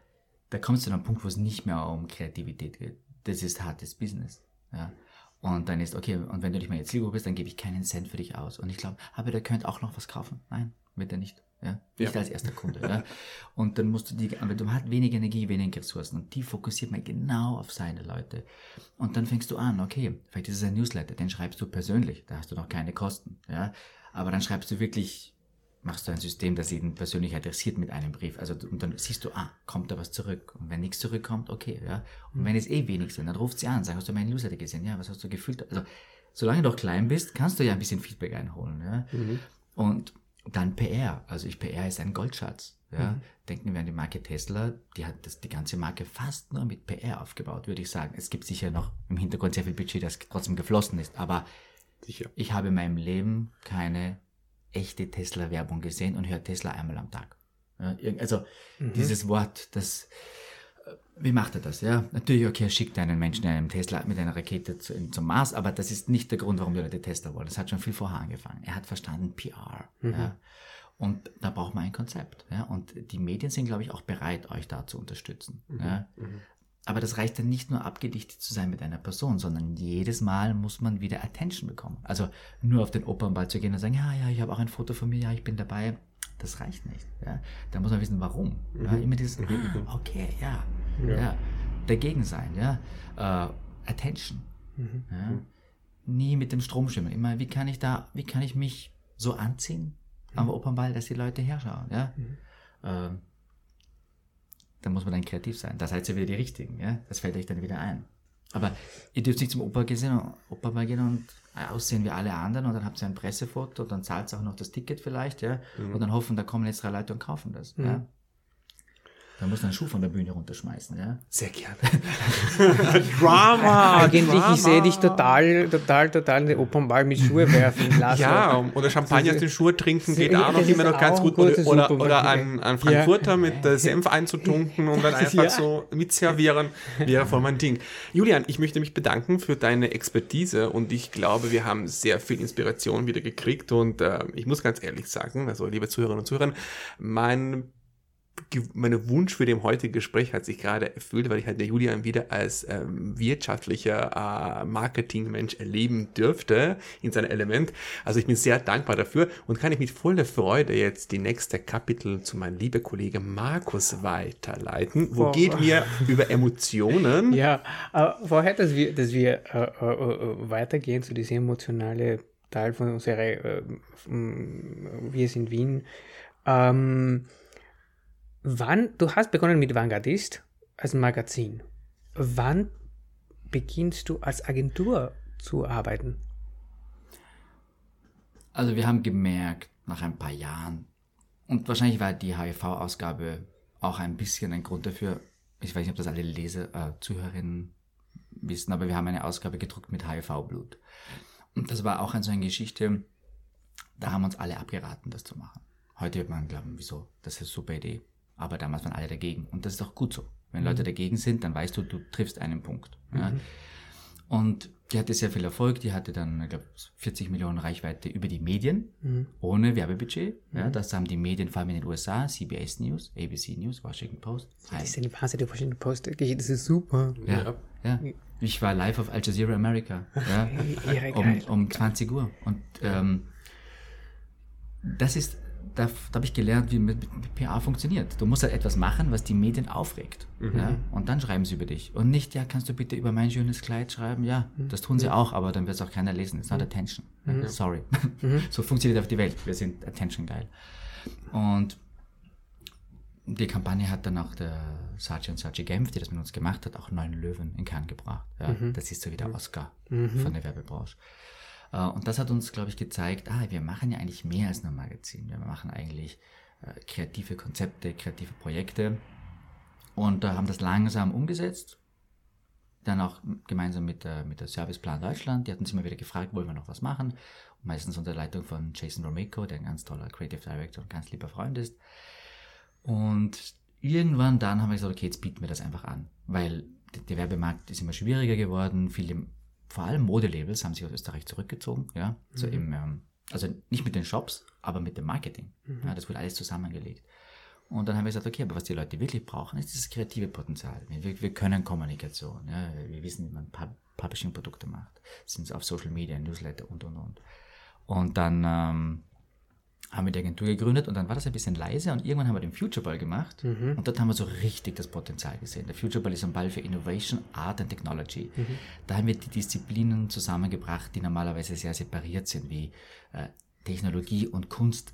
da kommst du an einen Punkt, wo es nicht mehr um Kreativität geht. Das ist hartes Business. Ja? Und dann ist, okay, und wenn du nicht mehr jetzt Zielgruppe bist, dann gebe ich keinen Cent für dich aus. Und ich glaube, aber der könnte auch noch was kaufen. Nein, wird er nicht. Ja? Nicht Ja. als erster Kunde. ja? Und dann musst du die, aber du hast wenig Energie, wenig Ressourcen. Und die fokussiert man genau auf seine Leute. Und dann fängst du an, okay, vielleicht ist es ein Newsletter, den schreibst du persönlich, da hast du noch keine Kosten. Ja? Aber dann schreibst du wirklich, machst du ein System, das ihn persönlich adressiert mit einem Brief. Also, und dann siehst du, ah, kommt da was zurück. Und wenn nichts zurückkommt, okay, ja. Und wenn es eh wenig sind, dann ruft sie an, sag, hast du meinen Newsletter gesehen? Ja, was hast du gefühlt? Also, solange du noch klein bist, kannst du ja ein bisschen Feedback einholen, ja. Und dann PR. Also ich PR ist ein Goldschatz. Ja. Denken wir an die Marke Tesla, die hat das, die ganze Marke fast nur mit PR aufgebaut, würde ich sagen. Es gibt sicher noch im Hintergrund sehr viel Budget, das trotzdem geflossen ist, aber Sicher. ich habe in meinem Leben keine echte Tesla-Werbung gesehen und höre Tesla einmal am Tag. Ja, also dieses Wort, das, äh, wie macht er das? Ja, natürlich, okay, er schickt einen Menschen in einem Tesla mit einer Rakete zu, zum Mars, aber das ist nicht der Grund, warum die Leute Tesla wollen. Das hat schon viel vorher angefangen. Er hat verstanden PR. Ja. Und da braucht man ein Konzept. Ja. Und die Medien sind, glaube ich, auch bereit, euch da zu unterstützen. Ja. Aber das reicht dann nicht nur abgedichtet zu sein mit einer Person, sondern jedes Mal muss man wieder Attention bekommen. Also nur auf den Opernball zu gehen und sagen, ja, ja, ich habe auch ein Foto von mir, ja, ich bin dabei. Das reicht nicht. Ja. Da muss man wissen, warum. Ja, immer dieses, ah, okay, ja, ja. Dagegen sein, ja. Äh, Attention. Ja. Nie mit dem Strom schwimmen. Immer, wie kann ich da, wie kann ich mich so anziehen am Opernball, dass die Leute herschauen, ja. Ähm, da muss man dann kreativ sein. Da seid ihr wieder die Richtigen, ja. Das fällt euch dann wieder ein. Aber ihr dürft nicht zum Opa gehen, Opa gehen und aussehen wie alle anderen und dann habt ihr ein Pressefoto, dann zahlt ihr auch noch das Ticket vielleicht, ja, und dann hoffen, da kommen jetzt drei Leute und kaufen das. Ja. Da muss einen Schuh von der Bühne runterschmeißen, ja. Sehr gerne. Drama! Eigentlich, Drama. ich sehe dich total, total, total in den Opernball mit Schuhe werfen lassen. Ja, oder Champagner aus den Schuhe trinken geht Ja, auch noch immer noch ganz gut. Oder, oder, oder ein, ein Frankfurter mit äh, Senf einzutunken und dann einfach Ja. so mitservieren, wäre voll mein Ding. Julian, ich möchte mich bedanken für deine Expertise und ich glaube, wir haben sehr viel Inspiration wieder gekriegt und äh, ich muss ganz ehrlich sagen, also liebe Zuhörerinnen und Zuhörer, mein Ge- mein Wunsch für dem heutigen Gespräch hat sich gerade erfüllt, weil ich halt der Julian wieder als ähm, wirtschaftlicher äh, Marketingmensch erleben dürfte in seinem Element. Also ich bin sehr dankbar dafür und kann ich mit voller Freude jetzt die nächste Kapitel zu meinem lieben Kollegen Markus weiterleiten. Wo Boah. geht mir über Emotionen? Ja, aber vorher, dass wir, dass wir äh, äh, äh, weitergehen zu diesem emotionalen Teil von unserer äh, Wir sind Wien. Ähm, wann, du hast begonnen mit Vanguardist als Magazin. Wann beginnst du als Agentur zu arbeiten? Also wir haben gemerkt, nach ein paar Jahren, und wahrscheinlich war die HIV-Ausgabe auch ein bisschen ein Grund dafür, ich weiß nicht, ob das alle Leser, äh, Zuhörerinnen wissen, aber wir haben eine Ausgabe gedruckt mit HIV-Blut. Und das war auch so eine Geschichte, da haben uns alle abgeraten, das zu machen. Heute wird man glauben, wieso, das ist eine super Idee. Aber damals waren alle dagegen. Und das ist auch gut so. Wenn Leute dagegen sind, dann weißt du, du triffst einen Punkt. Ja. Und die hatte sehr viel Erfolg. Die hatte dann, ich glaube, 40 Millionen Reichweite über die Medien, ohne Werbebudget. Ja, das haben die Medien vor allem in den USA, CBS News, ABC News, Washington Post. Das ist eine Phase der Washington Post. Das ist super. Ja, ja. Ich war live auf Al Jazeera America. Ja, um, um 20 Uhr. Und ähm, das ist, da, da habe ich gelernt, wie mit, mit PA funktioniert. Du musst halt etwas machen, was die Medien aufregt. Ja? Und dann schreiben sie über dich. Und nicht, ja, kannst du bitte über mein schönes Kleid schreiben? Ja, das tun sie auch, aber dann wird es auch keiner lesen. It's not attention. Ja, Sorry. so funktioniert auf die Welt. Wir sind attention geil. Und die Kampagne hat dann auch der Sachi und Sachi Genf, die das mit uns gemacht hat, auch neun Löwen in Cannes gebracht. Ja, Das ist so wie der Oscar von der Werbebranche. Äh, Und das hat uns, glaube ich, gezeigt, ah, wir machen ja eigentlich mehr als nur ein Magazin. Wir machen eigentlich äh, kreative Konzepte, kreative Projekte und äh, haben das langsam umgesetzt. Dann auch gemeinsam mit der, mit der Serviceplan Deutschland. Die hatten uns immer wieder gefragt, wollen wir noch was machen? Und meistens unter Leitung von Jason Romeco, der ein ganz toller Creative Director und ganz lieber Freund ist. Und irgendwann dann haben wir gesagt, okay, jetzt bieten wir das einfach an. Weil der, der Werbemarkt ist immer schwieriger geworden. Viele, vor allem Modelabels haben sich aus Österreich zurückgezogen. Ja? So im, ähm, also nicht mit den Shops, aber mit dem Marketing. Ja, das wurde alles zusammengelegt. Und dann haben wir gesagt, okay, aber was die Leute wirklich brauchen, ist dieses kreative Potenzial. Wir, wir können Kommunikation. Ja? Wir wissen, wie man Pub Publishing-Produkte macht. Sind es auf Social Media, Newsletter und, und, und. Und dann ähm, haben wir die Agentur gegründet und dann war das ein bisschen leise und irgendwann haben wir den Future Ball gemacht und dort haben wir so richtig das Potenzial gesehen. Der Future Ball ist ein Ball für Innovation, Art and Technology. Da haben wir die Disziplinen zusammengebracht, die normalerweise sehr separiert sind, wie äh, Technologie und Kunst.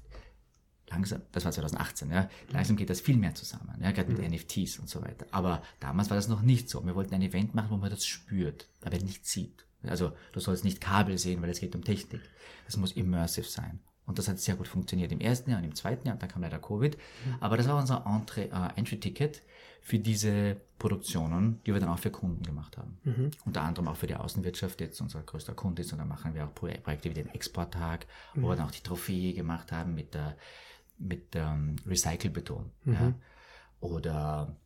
Langsam, das war 2018, ja, langsam geht das viel mehr zusammen, ja, gerade mit NFTs und so weiter. Aber damals war das noch nicht so. Wir wollten ein Event machen, wo man das spürt, aber nicht sieht. Also du sollst nicht Kabel sehen, weil es geht um Technik. Es muss immersive sein. Und das hat sehr gut funktioniert im ersten Jahr und im zweiten Jahr, und dann kam leider Covid. Aber das war unser äh, Entry-Ticket für diese Produktionen, die wir dann auch für Kunden gemacht haben. Unter anderem auch für die Außenwirtschaft, jetzt unser größter Kunde ist. Und dann machen wir auch Pro- Projekte wie den Exporttag, wo wir dann auch die Trophäe gemacht haben mit, der, mit ähm, Recycle-Beton. Ja. Oder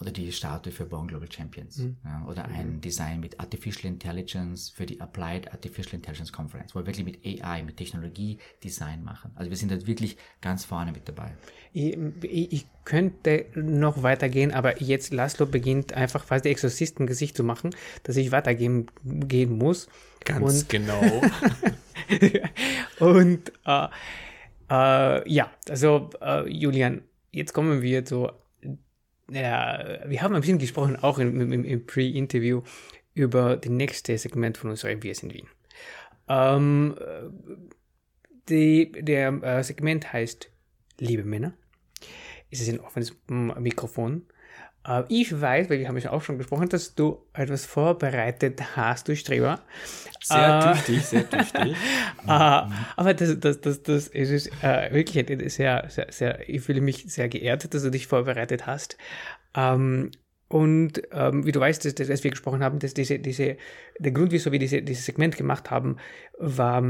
oder die Statue für Born Global Champions. Ja, oder ein Design mit Artificial Intelligence für die Applied Artificial Intelligence Conference, wo wir wirklich mit AI, mit Technologie Design machen. Also wir sind da wirklich ganz vorne mit dabei. Ich, ich ich könnte noch weitergehen, aber jetzt Laszlo beginnt einfach fast die Exorzisten-Gesicht zu machen, dass ich weitergehen gehen muss. Ganz Und- genau. Und äh, äh, ja, also äh, Julian, jetzt kommen wir zu, ja, wir haben ein bisschen gesprochen, auch im, im, im Pre-Interview, über das nächste Segment von unserem Wir sind Wien. Ähm, äh, die, der äh, Segment heißt Liebe Männer. Es ist ein offenes Mikrofon. Äh, ich weiß, weil wir haben ja auch schon gesprochen, dass du etwas vorbereitet hast, du Streber. Sehr Äh, tüchtig, sehr tüchtig. Ah, aber das, das, das, das ist äh, wirklich sehr, sehr, sehr, ich fühle mich sehr geehrt, dass du dich vorbereitet hast. Ähm, und ähm, wie du weißt, dass, dass, wir gesprochen haben, dass diese, diese, der Grund, wieso wir diese, dieses Segment gemacht haben, war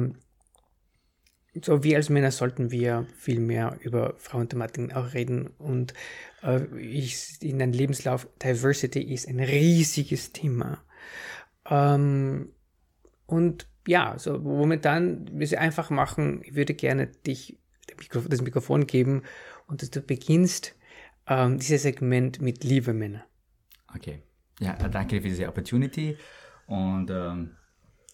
so, wir als Männer sollten wir viel mehr über Frauenthematiken auch reden. Und äh, ich, in deinem Lebenslauf, Diversity ist ein riesiges Thema. Ähm, und ja, so momentan, wir sie einfach machen, ich würde gerne dich das Mikrofon geben und dass du beginnst ähm, dieses Segment mit Liebe Männer. Okay. Ja, danke für diese Opportunity. Und ähm,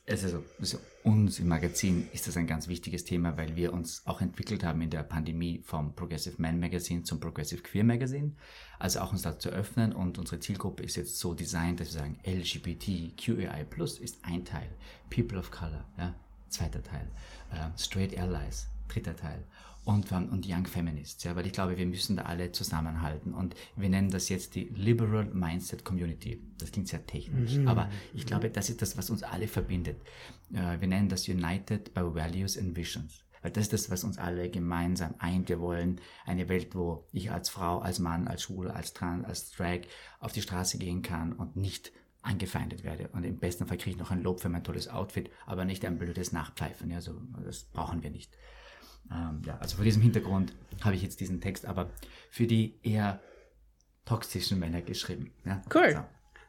es ist also uns im Magazin ist das ein ganz wichtiges Thema, weil wir uns auch entwickelt haben in der Pandemie vom Progressive Man Magazine zum Progressive Queer Magazine. Also auch uns da zu öffnen und unsere Zielgruppe ist jetzt so designt, dass wir sagen, LGBTQAI Plus ist ein Teil, People of Color, ja, zweiter Teil, äh, Straight Allies, dritter Teil und, und Young Feminists, ja, weil ich glaube, wir müssen da alle zusammenhalten und wir nennen das jetzt die Liberal Mindset Community. Das klingt sehr technisch, mhm. aber ich glaube, das ist das, was uns alle verbindet. Äh, wir nennen das United by Values and Visions. Weil das ist das, was uns alle gemeinsam eint. Wir wollen eine Welt, wo ich als Frau, als Mann, als Schwule, als Trans, als Drag auf die Straße gehen kann und nicht angefeindet werde. Und im besten Fall kriege ich noch ein Lob für mein tolles Outfit, aber nicht ein blödes Nachpfeifen. Ja, so, das brauchen wir nicht. Ähm, ja, also vor diesem Hintergrund habe ich jetzt diesen Text aber für die eher toxischen Männer geschrieben. Ja? Cool. So.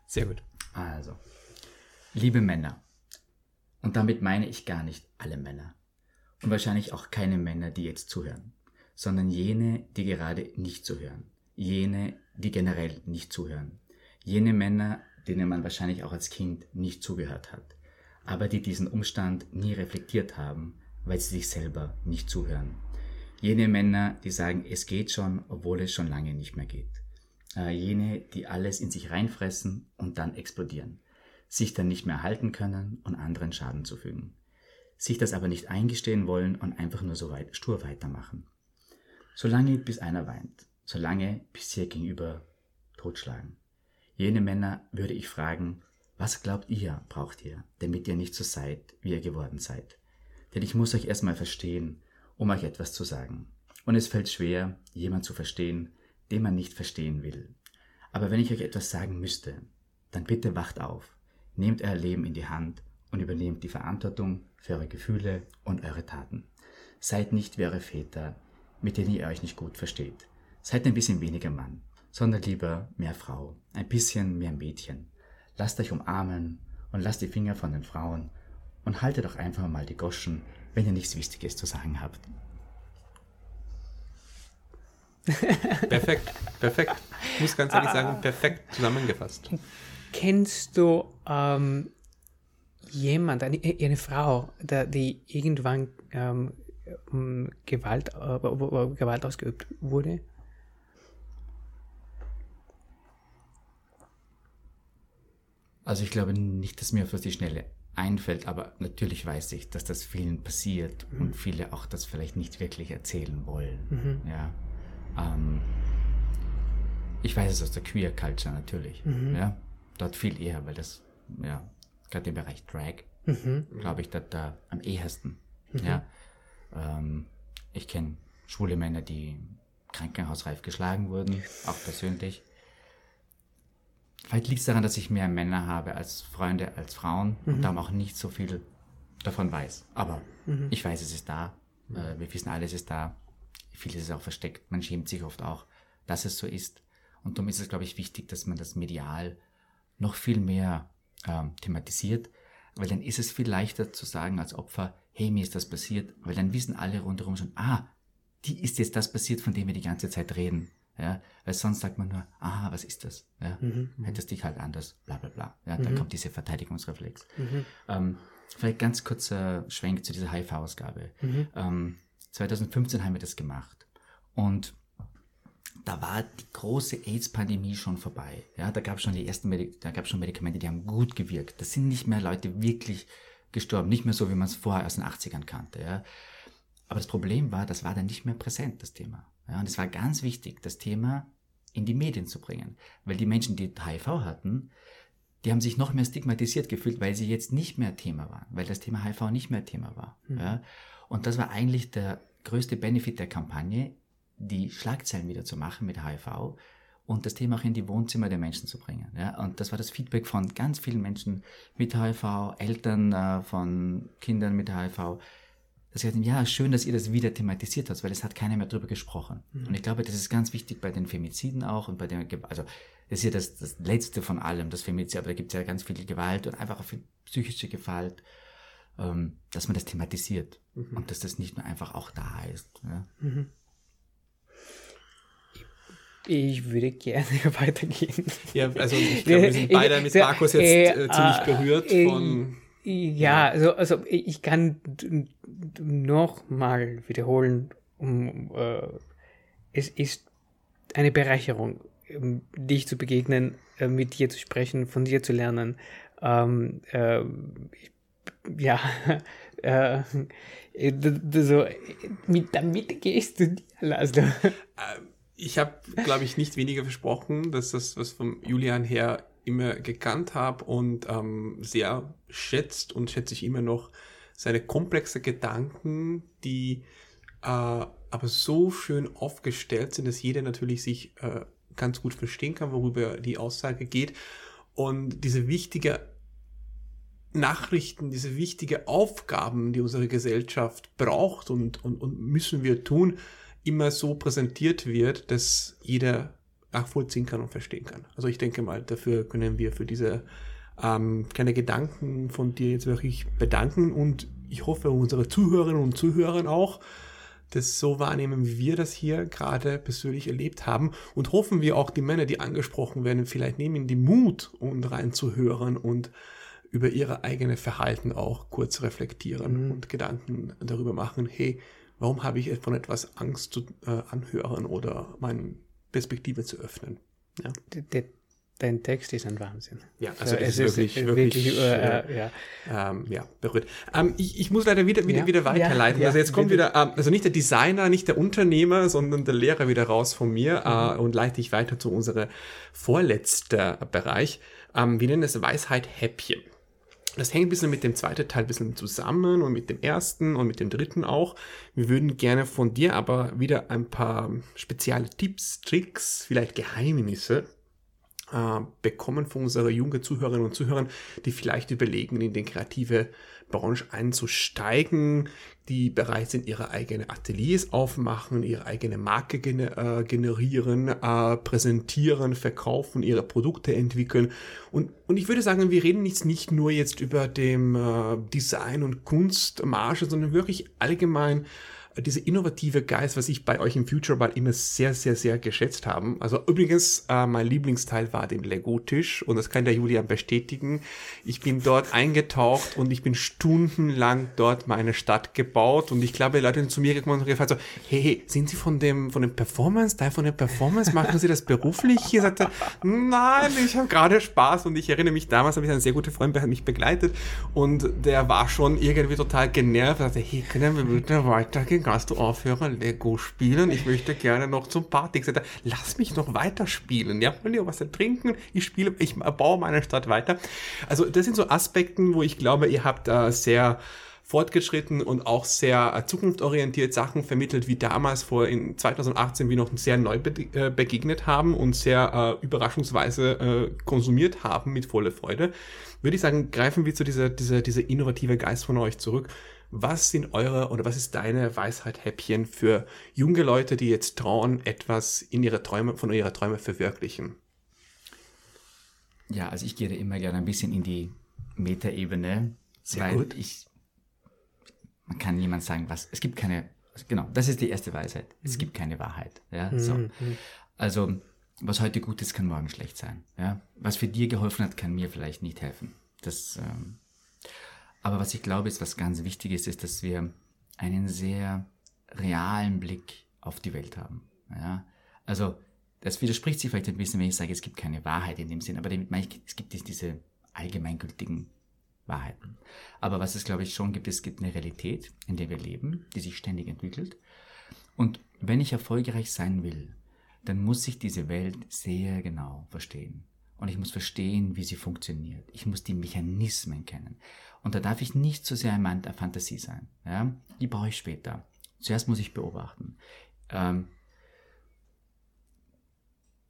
Sehr gut. Also, liebe Männer, und damit meine ich gar nicht alle Männer und wahrscheinlich auch keine Männer, die jetzt zuhören, sondern jene, die gerade nicht zuhören, jene, die generell nicht zuhören, jene Männer, denen man wahrscheinlich auch als Kind nicht zugehört hat, aber die diesen Umstand nie reflektiert haben, weil sie sich selber nicht zuhören. Jene Männer, die sagen, es geht schon, obwohl es schon lange nicht mehr geht. Äh, jene, die alles in sich reinfressen und dann explodieren. Sich dann nicht mehr halten können und anderen Schaden zufügen. Sich das aber nicht eingestehen wollen und einfach nur so weit stur weitermachen. Solange bis einer weint. Solange bis ihr gegenüber totschlagen. Jene Männer würde ich fragen, was glaubt ihr, braucht ihr, damit ihr nicht so seid, wie ihr geworden seid? Denn ich muss euch erstmal verstehen, um euch etwas zu sagen. Und es fällt schwer, jemand zu verstehen, den man nicht verstehen will. Aber wenn ich euch etwas sagen müsste, dann bitte wacht auf, nehmt euer Leben in die Hand und übernehmt die Verantwortung für eure Gefühle und eure Taten. Seid nicht wie eure Väter, mit denen ihr euch nicht gut versteht. Seid ein bisschen weniger Mann, sondern lieber mehr Frau, ein bisschen mehr Mädchen. Lasst euch umarmen und lasst die Finger von den Frauen und haltet doch einfach mal die Goschen, wenn ihr nichts Wichtiges zu sagen habt. Perfekt, perfekt. Ich muss ganz ehrlich sagen, perfekt zusammengefasst. Kennst du ähm, jemand, eine, eine Frau, der, die irgendwann ähm, Gewalt, äh, Gewalt ausgeübt wurde? Also ich glaube nicht, dass mir auf die Schnelle einfällt, aber natürlich weiß ich, dass das vielen passiert mhm. und viele auch das vielleicht nicht wirklich erzählen wollen. Mhm. Ja. Ähm, ich weiß es aus der Queer Culture natürlich. Mhm. Ja. Dort viel eher, weil das, ja, gerade im Bereich Drag, mhm. glaube ich, dort da am ehesten. Mhm. Ja. Ähm, ich kenne schwule Männer, die krankenhausreif geschlagen wurden, auch persönlich. Vielleicht liegt es daran, dass ich mehr Männer habe als Freunde, als Frauen mhm. und darum auch nicht so viel davon weiß. Aber mhm. ich weiß, es ist da. Äh, wir wissen, alles ist da. Vieles ist auch versteckt. Man schämt sich oft auch, dass es so ist. Und darum ist es, glaube ich, wichtig, dass man das medial noch viel mehr ähm, thematisiert, weil dann ist es viel leichter zu sagen als Opfer, hey, mir ist das passiert, weil dann wissen alle rundherum schon, ah, die ist jetzt das passiert, von dem wir die ganze Zeit reden. Ja, weil sonst sagt man nur, aha, was ist das? Ja, mhm, mhm. hättest dich halt anders, bla bla bla. Ja, mhm. dann kommt dieser Verteidigungsreflex. Mhm. Ähm, vielleicht ganz kurzer Schwenk zu dieser HIV-Ausgabe. Mhm. Ähm, 2015 haben wir das gemacht und da war die große AIDS-Pandemie schon vorbei. Ja, da gab es schon die ersten Medik da gab schon Medikamente, die haben gut gewirkt. Da sind nicht mehr Leute wirklich gestorben, nicht mehr so, wie man es vorher aus den 80ern kannte. Ja. Aber das Problem war, das war dann nicht mehr präsent, das Thema. Ja, und es war ganz wichtig, das Thema in die Medien zu bringen. Weil die Menschen, die HIV hatten, die haben sich noch mehr stigmatisiert gefühlt, weil sie jetzt nicht mehr Thema waren, weil das Thema HIV nicht mehr Thema war. Mhm. Ja? Und das war eigentlich der größte Benefit der Kampagne, die Schlagzeilen wieder zu machen mit HIV und das Thema auch in die Wohnzimmer der Menschen zu bringen. Ja? Und das war das Feedback von ganz vielen Menschen mit HIV, Eltern äh, von Kindern mit HIV. Das gesagt ja, schön, dass ihr das wieder thematisiert habt, weil es hat keiner mehr drüber gesprochen. Mhm. Und ich glaube, das ist ganz wichtig bei den Femiziden auch und bei den, also das ist ja das, das Letzte von allem, das Femizid, aber da gibt es ja ganz viel Gewalt und einfach auch viel psychische Gewalt, ähm, dass man das thematisiert mhm. und dass das nicht nur einfach auch da ist. Ja? Mhm. Ich würde gerne weitergehen. Ja, also ich glaube, wir sind beide mit Markus jetzt äh, ziemlich berührt von. Ja, also, also ich kann noch mal wiederholen, um, äh, es ist eine Bereicherung, ähm, dich zu begegnen, äh, mit dir zu sprechen, von dir zu lernen. Ähm, äh, ja, äh, so, mit, damit gehst du dir, Laszlo. Ähm, ich habe, glaube ich, nicht weniger versprochen, dass das, was vom Julian her immer gekannt habe und ähm, sehr schätzt und schätze ich immer noch seine komplexe Gedanken, die äh, aber so schön aufgestellt sind, dass jeder natürlich sich äh, ganz gut verstehen kann, worüber die Aussage geht. Und diese wichtige Nachrichten, diese wichtige Aufgaben, die unsere Gesellschaft braucht und, und, und müssen wir tun, immer so präsentiert wird, dass jeder nachvollziehen kann und verstehen kann. Also ich denke mal, dafür können wir für diese ähm, kleine Gedanken von dir jetzt wirklich bedanken und ich hoffe, unsere Zuhörerinnen und Zuhörer auch das so wahrnehmen, wie wir das hier gerade persönlich erlebt haben und hoffen wir auch die Männer, die angesprochen werden, vielleicht nehmen die Mut, um reinzuhören und über ihre eigene Verhalten auch kurz reflektieren mhm. und Gedanken darüber machen, hey, Warum habe ich von etwas Angst zu äh, anhören oder meine Perspektive zu öffnen? Ja. Der, dein Text ist ein Wahnsinn. Ja, also es, es ist wirklich, wirklich, wirklich äh, äh, ja. Ähm, ja, berührt. Ähm, ich, ich muss leider wieder, wieder, ja, wieder weiterleiten. Ja, also jetzt kommt wieder, ähm, also nicht der Designer, nicht der Unternehmer, sondern der Lehrer wieder raus von mir mhm. äh, und leite ich weiter zu unserem vorletzten Bereich. Ähm, wir nennen es Weisheit Häppchen. Das hängt ein bisschen mit dem zweiten Teil ein bisschen zusammen und mit dem ersten und mit dem dritten auch. Wir würden gerne von dir aber wieder ein paar spezielle Tipps, Tricks, vielleicht Geheimnisse äh, bekommen von unseren jungen Zuhörerinnen und Zuhörern, die vielleicht überlegen, in den kreative Branche einzusteigen, die bereit sind, ihre eigenen Ateliers aufmachen, ihre eigene Marke gener äh, generieren, äh, präsentieren, verkaufen, ihre Produkte entwickeln. Und, und ich würde sagen, wir reden jetzt nicht nur jetzt über dem äh, Design und Kunstmarge, sondern wirklich allgemein diese innovative Geist, was ich bei euch im Futureball immer sehr, sehr, sehr geschätzt haben. Also übrigens, äh, mein Lieblingsteil war den Lego-Tisch und das kann der Julian bestätigen. Ich bin dort eingetaucht und ich bin stundenlang dort meine Stadt gebaut und ich glaube, Leute sind zu mir gekommen und gefragt so, hey, hey, sind Sie von dem, von dem Performance, Teil von der Performance, machen Sie das beruflich? Ich sagte, nein, ich habe gerade Spaß und ich erinnere mich, damals habe ich einen sehr guten Freund, der hat mich begleitet und der war schon irgendwie total genervt. Er sagte, hey, können wir bitte weitergehen? Kannst du aufhören, Lego spielen? Ich möchte gerne noch zum Party. Ich sagte, lass mich noch weiter spielen. Ja, will ihr was trinken? Ich spiele, ich baue meine Stadt weiter. Also das sind so Aspekte, wo ich glaube, ihr habt äh, sehr fortgeschritten und auch sehr äh, zukunftsorientiert Sachen vermittelt, wie damals vor in 2018 wir noch sehr neu be äh, begegnet haben und sehr äh, überraschungsweise äh, konsumiert haben mit voller Freude. Würde ich sagen, greifen wir zu dieser, dieser, dieser innovative Geist von euch zurück. Was sind eure oder was ist deine Weisheit-Häppchen für junge Leute, die jetzt trauen, etwas in ihre Träume, von ihrer Träume verwirklichen? Ja, also ich gehe da immer gerne ein bisschen in die Metaebene, Sehr weil gut. ich, man kann niemand sagen, was, es gibt keine, genau, das ist die erste Weisheit. Es mhm. gibt keine Wahrheit. Ja, mhm. so. Also, was heute gut ist, kann morgen schlecht sein. Ja, was für dir geholfen hat, kann mir vielleicht nicht helfen. Das, ähm, aber was ich glaube, ist, was ganz wichtig ist, ist, dass wir einen sehr realen Blick auf die Welt haben. Ja? Also, das widerspricht sich vielleicht ein bisschen, wenn ich sage, es gibt keine Wahrheit in dem Sinn, aber damit meine ich, es gibt diese allgemeingültigen Wahrheiten. Aber was es, glaube ich, schon gibt, es gibt eine Realität, in der wir leben, die sich ständig entwickelt. Und wenn ich erfolgreich sein will, dann muss ich diese Welt sehr genau verstehen. Und ich muss verstehen, wie sie funktioniert. Ich muss die Mechanismen kennen. Und da darf ich nicht so sehr in der Fantasie sein. Ja? Die brauche ich später. Zuerst muss ich beobachten. Ähm,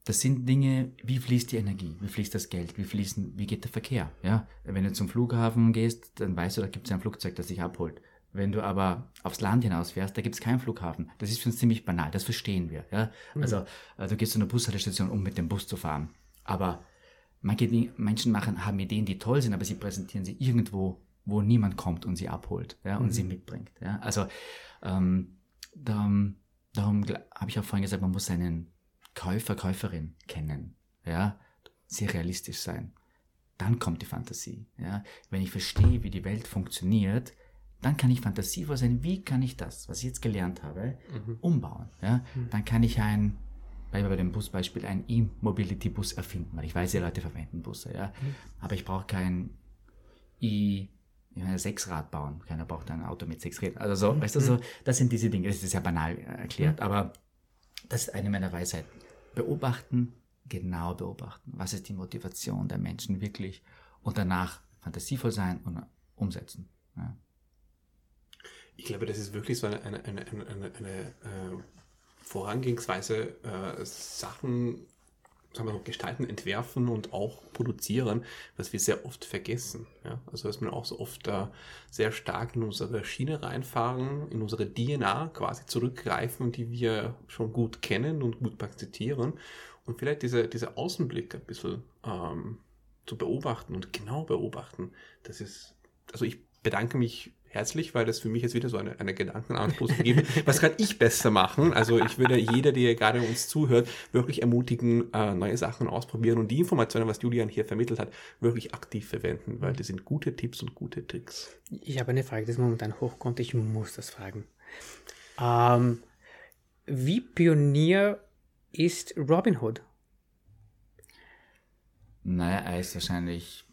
das sind Dinge, wie fließt die Energie, wie fließt das Geld, wie fließen, wie geht der Verkehr. Ja? Wenn du zum Flughafen gehst, dann weißt du, da gibt es ein Flugzeug, das dich abholt. Wenn du aber aufs Land hinausfährst, da gibt es keinen Flughafen. Das ist für uns ziemlich banal, das verstehen wir. Ja? Mhm. Also äh, du gehst zu einer Bushaltestation, um mit dem Bus zu fahren. Aber manche Menschen machen, haben Ideen, die toll sind, aber sie präsentieren sie irgendwo, wo niemand kommt und sie abholt ja, und mhm. sie mitbringt. Ja? Also ähm, darum, darum habe ich auch vorhin gesagt, man muss seinen Käufer, Käuferin kennen. Ja? Sehr realistisch sein. Dann kommt die Fantasie. Ja? Wenn ich verstehe, wie die Welt funktioniert, dann kann ich fantasievoll sein, wie kann ich das, was ich jetzt gelernt habe, mhm. umbauen. Ja? Mhm. Dann kann ich ein, bei dem Busbeispiel, ein E-Mobility-Bus erfinden, weil ich weiß, ja, Leute verwenden Busse, ja. Mhm. Aber ich brauche kein E- Sechsrad bauen. Keiner braucht ein Auto mit sechs Rädern. Also so, mhm. weißt du, so, das sind diese Dinge, das ist ja banal erklärt, mhm. aber das ist eine meiner Weisheiten. Beobachten, genau beobachten. Was ist die Motivation der Menschen wirklich? Und danach fantasievoll sein und umsetzen. Ja. Ich glaube, das ist wirklich so eine, eine, eine, eine, eine äh, Vorangehensweise, äh, Sachen sagen wir, gestalten, entwerfen und auch produzieren, was wir sehr oft vergessen. Ja? Also dass wir auch so oft äh, sehr stark in unsere Schiene reinfahren, in unsere DNA quasi zurückgreifen, die wir schon gut kennen und gut praktizieren und vielleicht diese, diese Außenblick ein bisschen ähm, zu beobachten und genau beobachten. Das ist, also ich bedanke mich herzlich, weil das für mich jetzt wieder so eine, eine Gedankenanstoß gegeben Was kann ich besser machen? Also ich würde jeder, der gerade uns zuhört, wirklich ermutigen, äh, neue Sachen ausprobieren und die Informationen, was Julian hier vermittelt hat, wirklich aktiv verwenden, weil das sind gute Tipps und gute Tricks. Ich habe eine Frage, die momentan hochkommt. Ich muss das fragen. Ähm, wie Pionier ist Robin Hood? Naja, er ist wahrscheinlich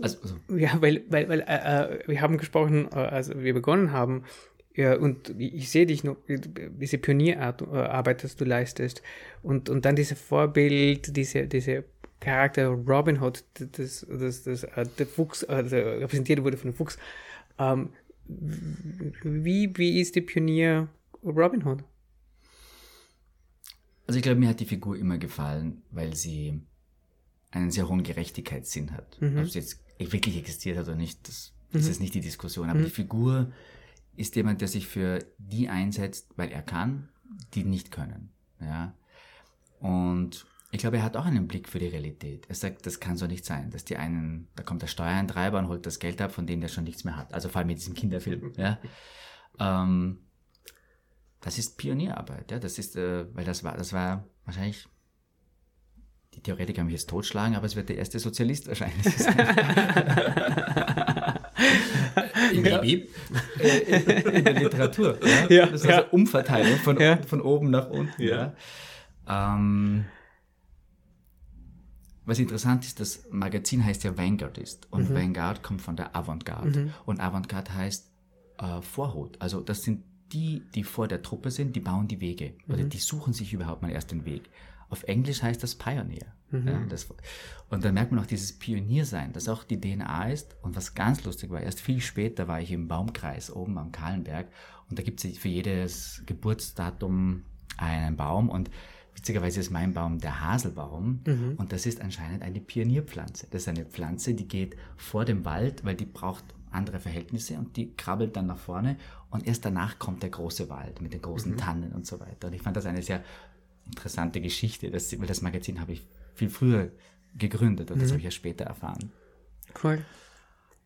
also, also. Ja, weil, weil, weil äh, äh wir haben gesprochen, äh, als wir begonnen haben, ja, und ich sehe dich noch, diese Pionierarbeit, das du leistest, und, und dann dieses Vorbild, diese, diese Charakter Robin Hood, das, das, das, äh, der Fuchs, also repräsentiert wurde von dem Fuchs. Ähm, wie, wie ist die Pionier Robin Hood? Also ich glaube, mir hat die Figur immer gefallen, weil sie einen sehr hohen Gerechtigkeitssinn hat. Mhm. Ob sie jetzt wirklich existiert hat oder nicht, das, mhm. ist nicht die Diskussion. Aber mhm. die Figur ist jemand, der sich für die einsetzt, weil er kann, die nicht können. Ja. Und ich glaube, er hat auch einen Blick für die Realität. Er sagt, das kann so nicht sein, dass die einen, da kommt der Steuereintreiber und holt das Geld ab, von dem der schon nichts mehr hat. Also vor allem mit diesem Kinderfilm. Ja. Ähm, das ist Pionierarbeit, ja. Das ist, äh, weil das war, das war wahrscheinlich die Theoretiker mich jetzt totschlagen, aber es wird der erste Sozialist wahrscheinlich sein. in, ja. in, in, der Literatur. Ja? ja das ist also Umverteilung von, von oben nach unten. Ähm, was interessant ist, das Magazin heißt ja Vanguardist und mhm. Vanguard kommt von der Avantgarde mhm. und Avantgarde heißt äh, Vorhut. Also das sind die, die vor der Truppe sind, die bauen die Wege mhm. oder die suchen sich überhaupt mal erst den Weg. Auf Englisch heißt das Pioneer. Mhm. Ja, das, und dann merkt man auch dieses Pioniersein, das auch die DNA ist. Und was ganz lustig war, erst viel später war ich im Baumkreis oben am Kahlenberg und da gibt es für jedes Geburtsdatum einen Baum und witzigerweise ist mein Baum der Haselbaum mhm. und das ist anscheinend eine Pionierpflanze. Das ist eine Pflanze, die geht vor dem Wald, weil die braucht andere Verhältnisse und die krabbelt dann nach vorne und erst danach kommt der große Wald mit den großen mhm. Tannen und so weiter. Und ich fand das eine sehr interessante Geschichte. Das, weil das Magazin habe ich viel früher gegründet und mhm. das habe ich ja später erfahren. Cool.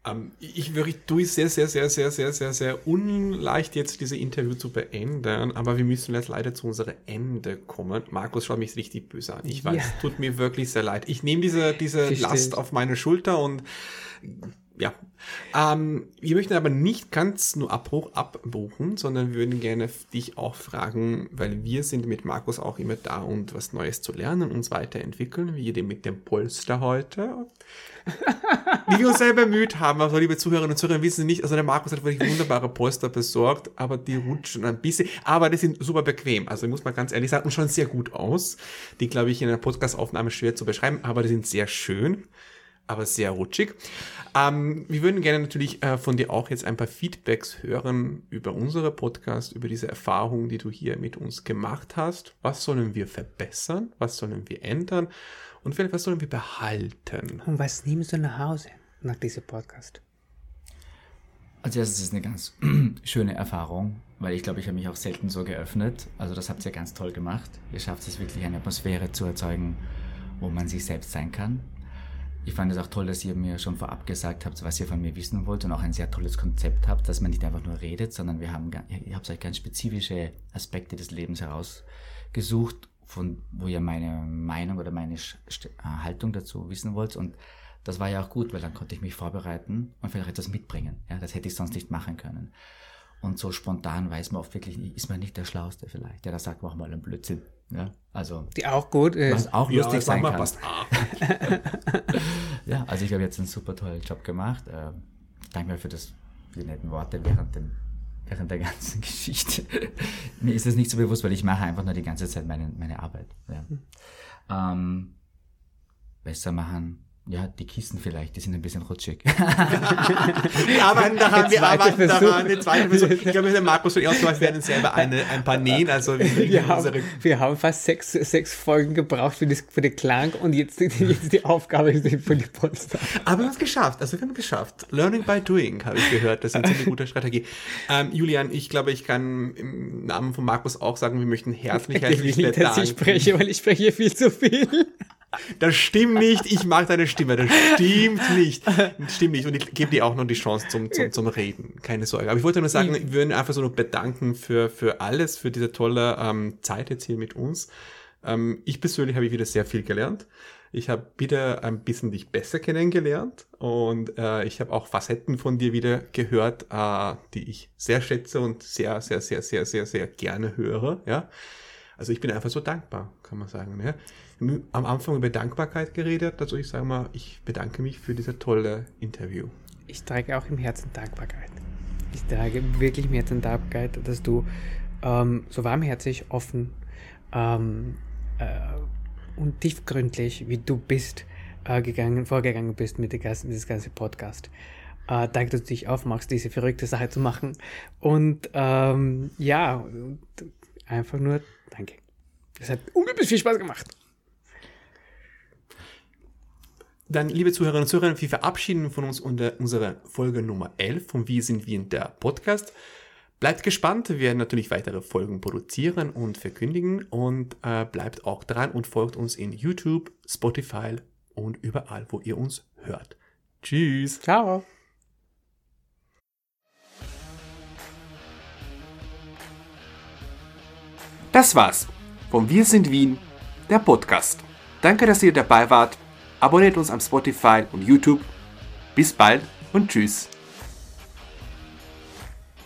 Um, ähm, ich tue es sehr, sehr, sehr, sehr, sehr, sehr, sehr unleicht, jetzt diese Interview zu beenden, aber wir müssen jetzt leider zu unserem Ende kommen. Markus schaut mich richtig böse an. Ich weiß, ja. tut mir wirklich sehr leid. Ich nehme diese, diese Last auf meine Schulter und ja. Ähm, wir möchten aber nicht ganz nur Abbruch abbuchen, sondern wir würden gerne dich auch fragen, weil wir sind mit Markus auch immer da, um was Neues zu lernen, uns weiterentwickeln, wie ihr mit dem Polster heute. wie wir uns selber bemüht haben, also liebe Zuhörerinnen und Zuhörer wissen nicht, also der Markus hat wirklich wunderbare Polster besorgt, aber die rutschen ein bisschen, aber die sind super bequem, also muss man ganz ehrlich sagen, und schon sehr gut aus. Die, glaube ich, in einer Podcast-Aufnahme schwer zu beschreiben, aber die sind sehr schön aber sehr rutschig. Ähm, wir würden gerne natürlich äh, von dir auch jetzt ein paar Feedbacks hören über unsere Podcast, über diese Erfahrung, die du hier mit uns gemacht hast. Was sollen wir verbessern? Was sollen wir ändern? Und vielleicht was sollen wir behalten? Und was nimmst du nach Hause nach diesem Podcast? Als erstes ist es eine ganz schöne Erfahrung, weil ich glaube, ich habe mich auch selten so geöffnet. Also das habt ihr ganz toll gemacht. Ihr schafft es wirklich, eine Atmosphäre zu erzeugen, wo man sich selbst sein kann. Ich fand es auch toll, dass ihr mir schon vorab gesagt habt, was ihr von mir wissen wollt und auch ein sehr tolles Konzept habt, dass man nicht einfach nur redet, sondern wir haben, ihr habt euch ganz spezifische Aspekte des Lebens herausgesucht, von wo ihr meine Meinung oder meine äh, Haltung dazu wissen wollt und das war ja auch gut, weil dann konnte ich mich vorbereiten und vielleicht etwas mitbringen. Ja, das hätte ich sonst nicht machen können. Und so spontan weiß man oft wirklich ist man nicht der Schlauste vielleicht. Ja, da sagt man auch mal einen Blödsinn. Ja, also. Die auch gut ist. Was auch lustig ja, sein kann. Passt. ja, also ich habe jetzt einen super tollen Job gemacht. Äh, danke mir für, das, für die netten Worte während, dem, während der ganzen Geschichte. Mir ist das nicht so bewusst, weil ich mache einfach nur die ganze Zeit meine, meine Arbeit. Ja. Hm. Ähm, besser machen, ja, die Kisten vielleicht, die sind ein bisschen rutschig. wir arbeiten daran, wir arbeiten daran. Die zweite Versuch. Ich glaube, der Markus und ich werden selber eine, ein paar nähen. Also wir, wir, haben, wir haben fast sechs, sechs Folgen gebraucht für, das, für den Klang und jetzt, jetzt die Aufgabe ist für die Polster. Aber wir haben es geschafft. Also wir haben es geschafft. Learning by doing, habe ich gehört. Das ist eine gute Strategie. Ähm, Julian, ich glaube, ich kann im Namen von Markus auch sagen, wir möchten herzlich, herzlich ich will nicht, dass ich spreche, weil ich spreche viel zu viel. Das stimmt nicht. Ich mag deine Stimme. Das stimmt nicht. Das stimmt nicht. Und ich gebe dir auch noch die Chance zum, zum, zum Reden. Keine Sorge. Aber ich wollte nur sagen, wir würden einfach so noch bedanken für, für alles, für diese tolle ähm, Zeit jetzt hier mit uns. Ähm, ich persönlich habe wieder sehr viel gelernt. Ich habe wieder ein bisschen dich besser kennengelernt und äh, ich habe auch Facetten von dir wieder gehört, äh, die ich sehr schätze und sehr, sehr, sehr, sehr, sehr, sehr gerne höre. Ja, also ich bin einfach so dankbar, kann man sagen. Ja? Am Anfang über Dankbarkeit geredet. Also ich sage mal, ich bedanke mich für dieses tolle Interview. Ich trage auch im Herzen Dankbarkeit. Ich trage wirklich im Herzen Dankbarkeit, dass du ähm, so warmherzig, offen ähm, äh, und tiefgründlich, wie du bist, äh, gegangen, vorgegangen bist mit, ganzen, mit das ganze Podcast. Äh, danke, dass du dich aufmachst, diese verrückte Sache zu machen. Und ähm, ja, einfach nur danke. Es hat unglaublich viel Spaß gemacht. Dann, liebe Zuhörerinnen und Zuhörer, wir verabschieden von uns unter unserer Folge Nummer 11 von Wie sind wir in der Podcast. Bleibt gespannt, wir werden natürlich weitere Folgen produzieren und verkündigen und äh, bleibt auch dran und folgt uns in YouTube, Spotify und überall, wo ihr uns hört. Tschüss. Ciao. Das war's von Wir sind Wien, der Podcast. Danke, dass ihr dabei wart Abonniert uns am Spotify und YouTube. Bis bald und tschüss.